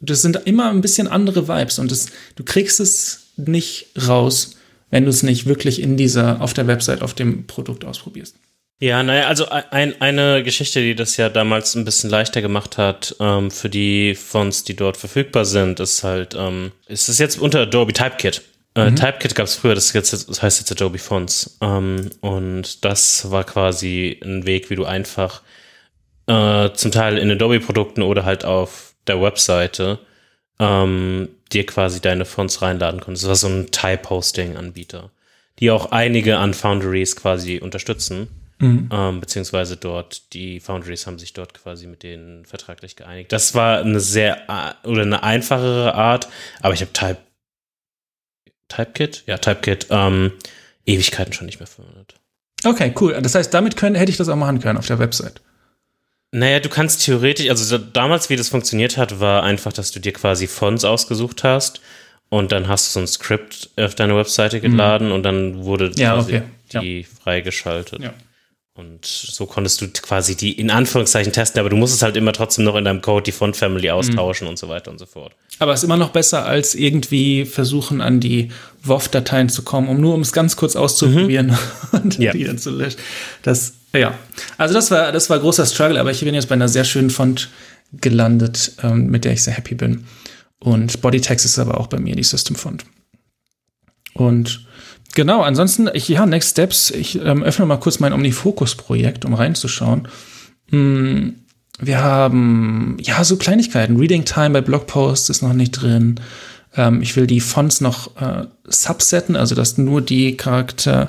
Das sind immer ein bisschen andere Vibes und das, du kriegst es nicht raus, wenn du es nicht wirklich in dieser, auf der Website, auf dem Produkt ausprobierst. Ja, naja, also ein, eine Geschichte, die das ja damals ein bisschen leichter gemacht hat ähm, für die Fonts, die dort verfügbar sind, ist halt, ähm, ist es jetzt unter Adobe Typekit. Äh, mhm. Typekit gab es früher, das, jetzt, das heißt jetzt Adobe Fonts. Ähm, und das war quasi ein Weg, wie du einfach äh, zum Teil in Adobe-Produkten oder halt auf der Webseite ähm, dir quasi deine Fonts reinladen konntest. Das war so ein Type-Hosting-Anbieter, die auch einige an Foundries quasi unterstützen. Mhm. Ähm, beziehungsweise dort, die Foundries haben sich dort quasi mit denen vertraglich geeinigt. Das war eine sehr äh, oder eine einfachere Art, aber ich habe Type Typekit, ja, Typekit, ähm, Ewigkeiten schon nicht mehr verwendet. Okay, cool. Das heißt, damit können, hätte ich das auch machen können auf der Website. Naja, du kannst theoretisch, also damals, wie das funktioniert hat, war einfach, dass du dir quasi Fonts ausgesucht hast und dann hast du so ein Skript auf deine Webseite geladen mhm. und dann wurde ja, okay. die ja. freigeschaltet. Ja. Und so konntest du quasi die in Anführungszeichen testen, aber du musstest halt immer trotzdem noch in deinem Code die Font Family austauschen mhm. und so weiter und so fort. Aber es ist immer noch besser, als irgendwie versuchen, an die WOF-Dateien zu kommen, um nur um es ganz kurz auszuprobieren mhm. und ja. die dann zu löschen. Das, ja. Also das war, das war großer Struggle, aber ich bin jetzt bei einer sehr schönen Font gelandet, ähm, mit der ich sehr happy bin. Und Bodytext ist aber auch bei mir die System-Font. Und Genau, ansonsten, ich, ja, Next Steps, ich ähm, öffne mal kurz mein Omnifocus-Projekt, um reinzuschauen. Hm, wir haben, ja, so Kleinigkeiten. Reading Time bei Blogposts ist noch nicht drin. Ähm, ich will die Fonts noch äh, subsetten, also dass nur die Charakter,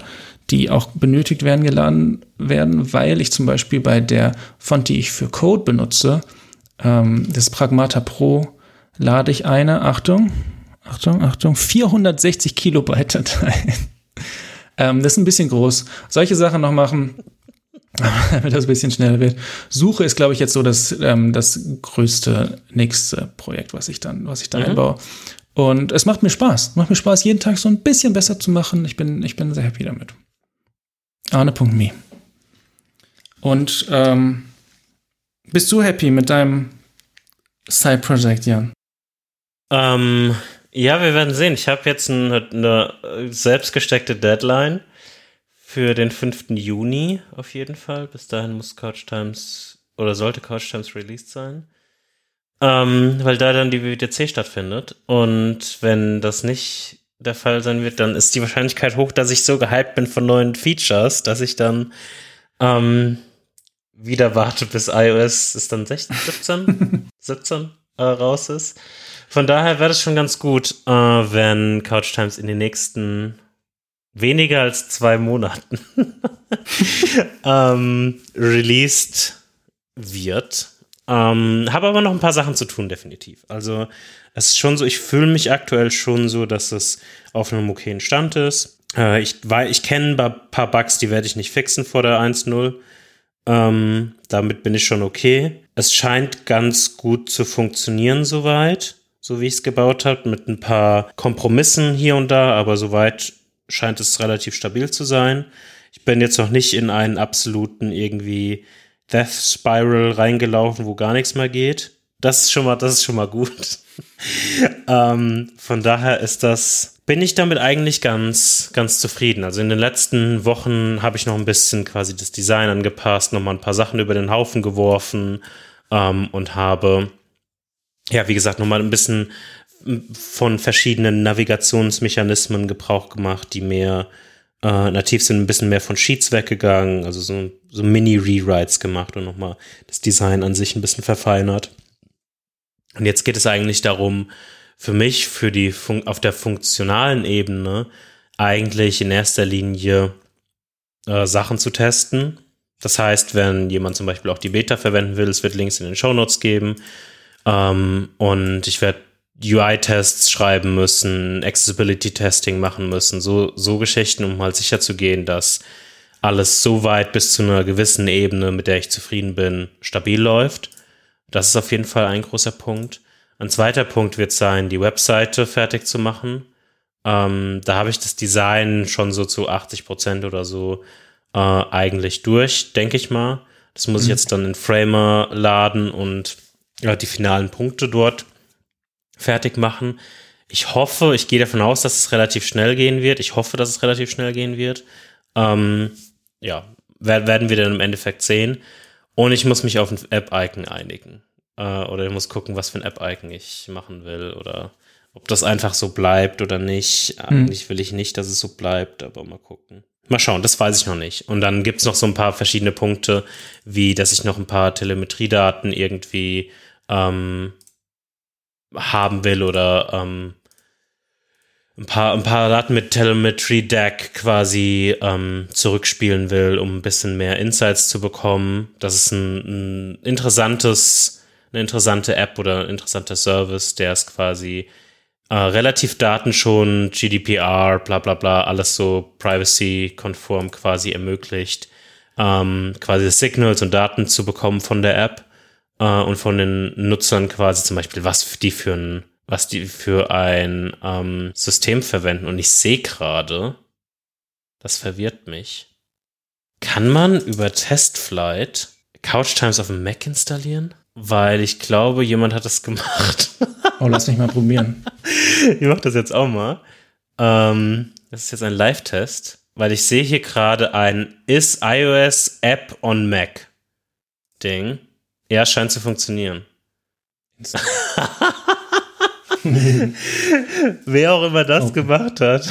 die auch benötigt werden, geladen werden, weil ich zum Beispiel bei der Font, die ich für Code benutze, ähm, das Pragmata Pro, lade ich eine, Achtung, Achtung, Achtung, 460 Kilobyte Dateien. Ähm, das ist ein bisschen groß. Solche Sachen noch machen, damit das ein bisschen schneller wird. Suche ist, glaube ich, jetzt so das, ähm, das größte nächste Projekt, was ich dann, was ich da mhm. einbaue. Und es macht mir Spaß. Macht mir Spaß, jeden Tag so ein bisschen besser zu machen. Ich bin, ich bin sehr happy damit. Arne.me. Und ähm, bist du happy mit deinem Side-Project, Jan? Ähm, ja, wir werden sehen. Ich habe jetzt eine, eine selbstgesteckte Deadline für den 5. Juni auf jeden Fall. Bis dahin muss Couch Times oder sollte Couch Times released sein. Ähm, weil da dann die WWDC stattfindet. Und wenn das nicht der Fall sein wird, dann ist die Wahrscheinlichkeit hoch, dass ich so gehypt bin von neuen Features, dass ich dann ähm, wieder warte, bis iOS ist dann 16, 17, 17 äh, raus ist. Von daher wäre es schon ganz gut, äh, wenn Couch Times in den nächsten weniger als zwei Monaten ähm, released wird. Ähm, Habe aber noch ein paar Sachen zu tun, definitiv. Also es ist schon so, ich fühle mich aktuell schon so, dass es auf einem okayen Stand ist. Äh, ich ich kenne ein paar Bugs, die werde ich nicht fixen vor der 1.0. Ähm, damit bin ich schon okay. Es scheint ganz gut zu funktionieren soweit so wie ich es gebaut habe, mit ein paar Kompromissen hier und da, aber soweit scheint es relativ stabil zu sein. Ich bin jetzt noch nicht in einen absoluten irgendwie Death Spiral reingelaufen, wo gar nichts mehr geht. Das ist schon mal, das ist schon mal gut. ähm, von daher ist das, bin ich damit eigentlich ganz, ganz zufrieden. Also in den letzten Wochen habe ich noch ein bisschen quasi das Design angepasst, nochmal ein paar Sachen über den Haufen geworfen ähm, und habe ja, wie gesagt, nochmal ein bisschen von verschiedenen Navigationsmechanismen Gebrauch gemacht, die mehr äh, nativ sind, ein bisschen mehr von Sheets weggegangen, also so, so Mini-Rewrites gemacht und nochmal das Design an sich ein bisschen verfeinert. Und jetzt geht es eigentlich darum, für mich, für die Fun auf der funktionalen Ebene, eigentlich in erster Linie äh, Sachen zu testen. Das heißt, wenn jemand zum Beispiel auch die Beta verwenden will, es wird Links in den Show Notes geben ähm, und ich werde UI-Tests schreiben müssen, Accessibility-Testing machen müssen, so, so Geschichten, um mal sicher zu gehen, dass alles so weit bis zu einer gewissen Ebene, mit der ich zufrieden bin, stabil läuft. Das ist auf jeden Fall ein großer Punkt. Ein zweiter Punkt wird sein, die Webseite fertig zu machen. Ähm, da habe ich das Design schon so zu 80 Prozent oder so äh, eigentlich durch, denke ich mal. Das muss mhm. ich jetzt dann in Framer laden und die finalen Punkte dort fertig machen. Ich hoffe, ich gehe davon aus, dass es relativ schnell gehen wird. Ich hoffe, dass es relativ schnell gehen wird. Ähm, ja, werden wir dann im Endeffekt sehen. Und ich muss mich auf ein App-Icon einigen. Äh, oder ich muss gucken, was für ein App-Icon ich machen will. Oder ob das einfach so bleibt oder nicht. Hm. Eigentlich will ich nicht, dass es so bleibt, aber mal gucken. Mal schauen, das weiß ich noch nicht. Und dann gibt's noch so ein paar verschiedene Punkte, wie dass ich noch ein paar Telemetriedaten irgendwie ähm, haben will oder ähm, ein paar, ein paar Daten mit Telemetry Deck quasi ähm, zurückspielen will, um ein bisschen mehr Insights zu bekommen. Das ist ein, ein interessantes, eine interessante App oder ein interessanter Service, der es quasi äh, relativ datenschonend, GDPR, bla bla bla, alles so privacy-konform quasi ermöglicht, ähm, quasi Signals und Daten zu bekommen von der App äh, und von den Nutzern quasi zum Beispiel, was die für ein was die für ein ähm, System verwenden. Und ich sehe gerade, das verwirrt mich. Kann man über Testflight Couch Times auf dem Mac installieren? Weil ich glaube, jemand hat das gemacht. Oh, lass mich mal probieren. ich mach das jetzt auch mal. Ähm, das ist jetzt ein Live-Test, weil ich sehe hier gerade ein Is iOS App on Mac Ding. Ja, scheint zu funktionieren. Wer auch immer das okay. gemacht hat.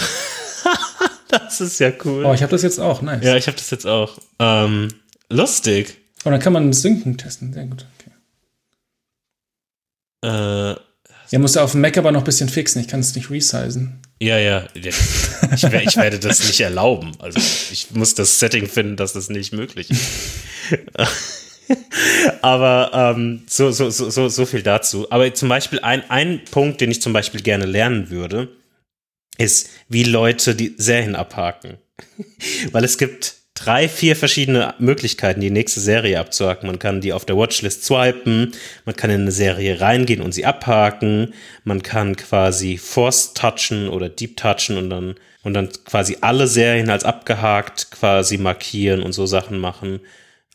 das ist ja cool. Oh, ich habe das jetzt auch, nice. Ja, ich habe das jetzt auch. Ähm, lustig. Und oh, dann kann man das Synken testen, sehr gut. Okay. Äh, ja, muss auf dem Mac aber noch ein bisschen fixen. Ich kann es nicht resizen. Ja, ja. Ich, ich, werde das nicht erlauben. Also ich muss das Setting finden, dass das nicht möglich ist. Aber ähm, so, so, so, so viel dazu. Aber zum Beispiel ein, ein Punkt, den ich zum Beispiel gerne lernen würde, ist, wie Leute die Serien abhaken. Weil es gibt drei, vier verschiedene Möglichkeiten, die nächste Serie abzuhaken. Man kann die auf der Watchlist swipen, man kann in eine Serie reingehen und sie abhaken, man kann quasi Force touchen oder Deep touchen und dann, und dann quasi alle Serien als abgehakt quasi markieren und so Sachen machen.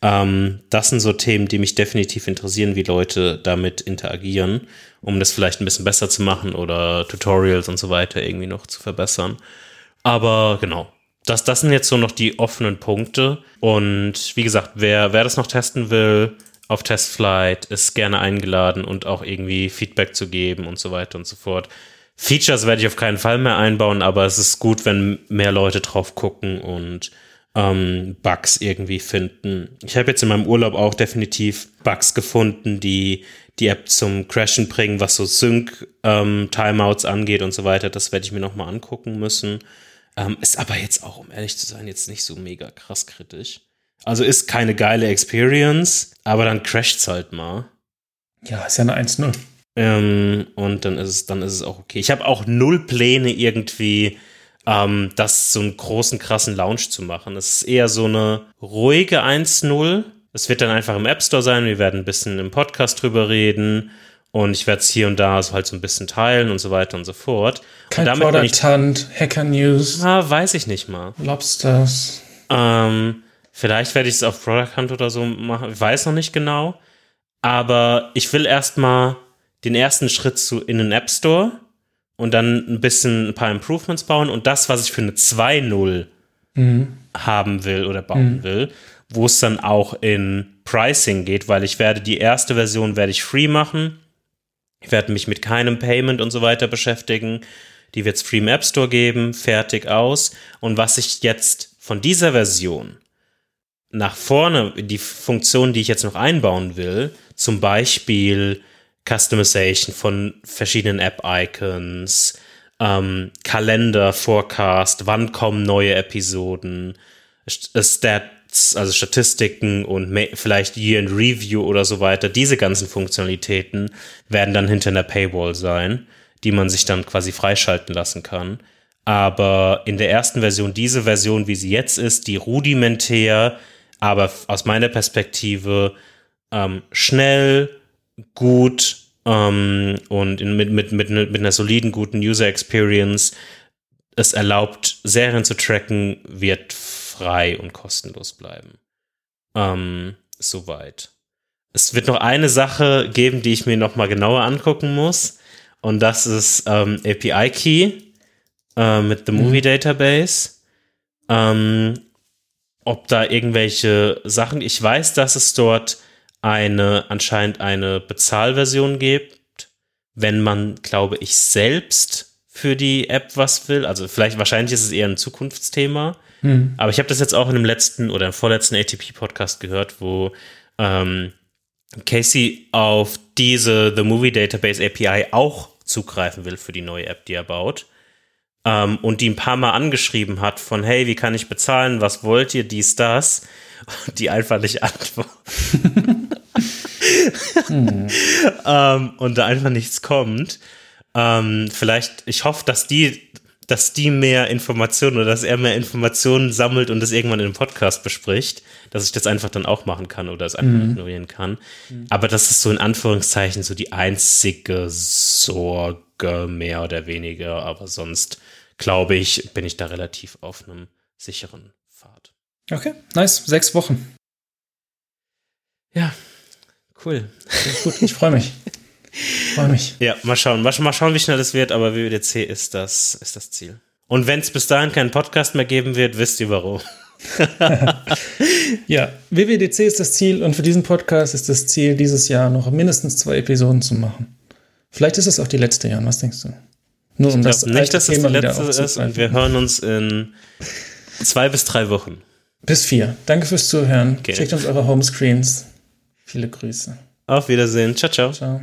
Ähm, das sind so Themen, die mich definitiv interessieren, wie Leute damit interagieren, um das vielleicht ein bisschen besser zu machen oder Tutorials und so weiter irgendwie noch zu verbessern. Aber genau, das, das sind jetzt so noch die offenen Punkte. Und wie gesagt, wer, wer das noch testen will, auf Testflight ist gerne eingeladen und auch irgendwie Feedback zu geben und so weiter und so fort. Features werde ich auf keinen Fall mehr einbauen, aber es ist gut, wenn mehr Leute drauf gucken und ähm, Bugs irgendwie finden. Ich habe jetzt in meinem Urlaub auch definitiv Bugs gefunden, die die App zum Crashen bringen, was so Sync-Timeouts ähm, angeht und so weiter. Das werde ich mir nochmal angucken müssen. Ähm, ist aber jetzt auch, um ehrlich zu sein, jetzt nicht so mega krass kritisch. Also ist keine geile Experience, aber dann crasht's halt mal. Ja, ist ja eine 1-0. Ähm, und dann ist es, dann ist es auch okay. Ich habe auch null Pläne irgendwie ähm, das so einen großen, krassen Launch zu machen. Es ist eher so eine ruhige 1.0. Es wird dann einfach im App Store sein. Wir werden ein bisschen im Podcast drüber reden. Und ich werde es hier und da so halt so ein bisschen teilen und so weiter und so fort. Kein und Product ich, Hunt, Hacker News. Ah, weiß ich nicht mal. Lobsters. Ähm, vielleicht werde ich es auf Product Hunt oder so machen. Ich weiß noch nicht genau. Aber ich will erstmal den ersten Schritt zu in den App Store und dann ein bisschen ein paar Improvements bauen und das, was ich für eine 2.0 mhm. haben will oder bauen mhm. will, wo es dann auch in Pricing geht, weil ich werde die erste Version werde ich free machen. Ich werde mich mit keinem Payment und so weiter beschäftigen. Die wird es free im App Store geben, fertig aus. Und was ich jetzt von dieser Version nach vorne, die Funktion, die ich jetzt noch einbauen will, zum Beispiel Customization von verschiedenen App-Icons, ähm, Kalender, Forecast, wann kommen neue Episoden, äh, Stats, also Statistiken und vielleicht Year in Review oder so weiter. Diese ganzen Funktionalitäten werden dann hinter einer Paywall sein, die man sich dann quasi freischalten lassen kann. Aber in der ersten Version, diese Version, wie sie jetzt ist, die rudimentär, aber aus meiner Perspektive ähm, schnell, gut ähm, und in, mit, mit, mit, mit einer soliden, guten User Experience es erlaubt, Serien zu tracken, wird frei und kostenlos bleiben. Ähm, soweit. Es wird noch eine Sache geben, die ich mir noch mal genauer angucken muss. Und das ist ähm, API Key äh, mit The Movie mhm. Database. Ähm, ob da irgendwelche Sachen, ich weiß, dass es dort eine, anscheinend eine Bezahlversion gibt, wenn man, glaube ich, selbst für die App was will. Also vielleicht, wahrscheinlich ist es eher ein Zukunftsthema. Hm. Aber ich habe das jetzt auch in dem letzten oder im vorletzten ATP-Podcast gehört, wo ähm, Casey auf diese The Movie Database API auch zugreifen will für die neue App, die er baut. Ähm, und die ein paar Mal angeschrieben hat von, hey, wie kann ich bezahlen? Was wollt ihr? Dies, das. Und die einfach nicht antworten. hm. ähm, und da einfach nichts kommt. Ähm, vielleicht, ich hoffe, dass die, dass die mehr Informationen oder dass er mehr Informationen sammelt und das irgendwann in einem Podcast bespricht, dass ich das einfach dann auch machen kann oder es einfach mhm. ignorieren kann. Mhm. Aber das ist so in Anführungszeichen so die einzige Sorge, mehr oder weniger. Aber sonst glaube ich, bin ich da relativ auf einem sicheren. Okay, nice. Sechs Wochen. Ja, cool. Gut, ich freue mich. Freue mich. Ja, mal schauen. Mal, mal, schauen, wie schnell das wird, aber WWDC ist das, ist das Ziel. Und wenn es bis dahin keinen Podcast mehr geben wird, wisst ihr warum. ja, WWDC ist das Ziel und für diesen Podcast ist das Ziel, dieses Jahr noch mindestens zwei Episoden zu machen. Vielleicht ist es auch die letzte, Jan. Was denkst du? Nur um das nicht, dass es das die letzte ist und wir hören uns in zwei bis drei Wochen. Bis vier. Danke fürs Zuhören. Okay. Checkt uns eure Homescreens. Viele Grüße. Auf Wiedersehen. Ciao, ciao. Ciao.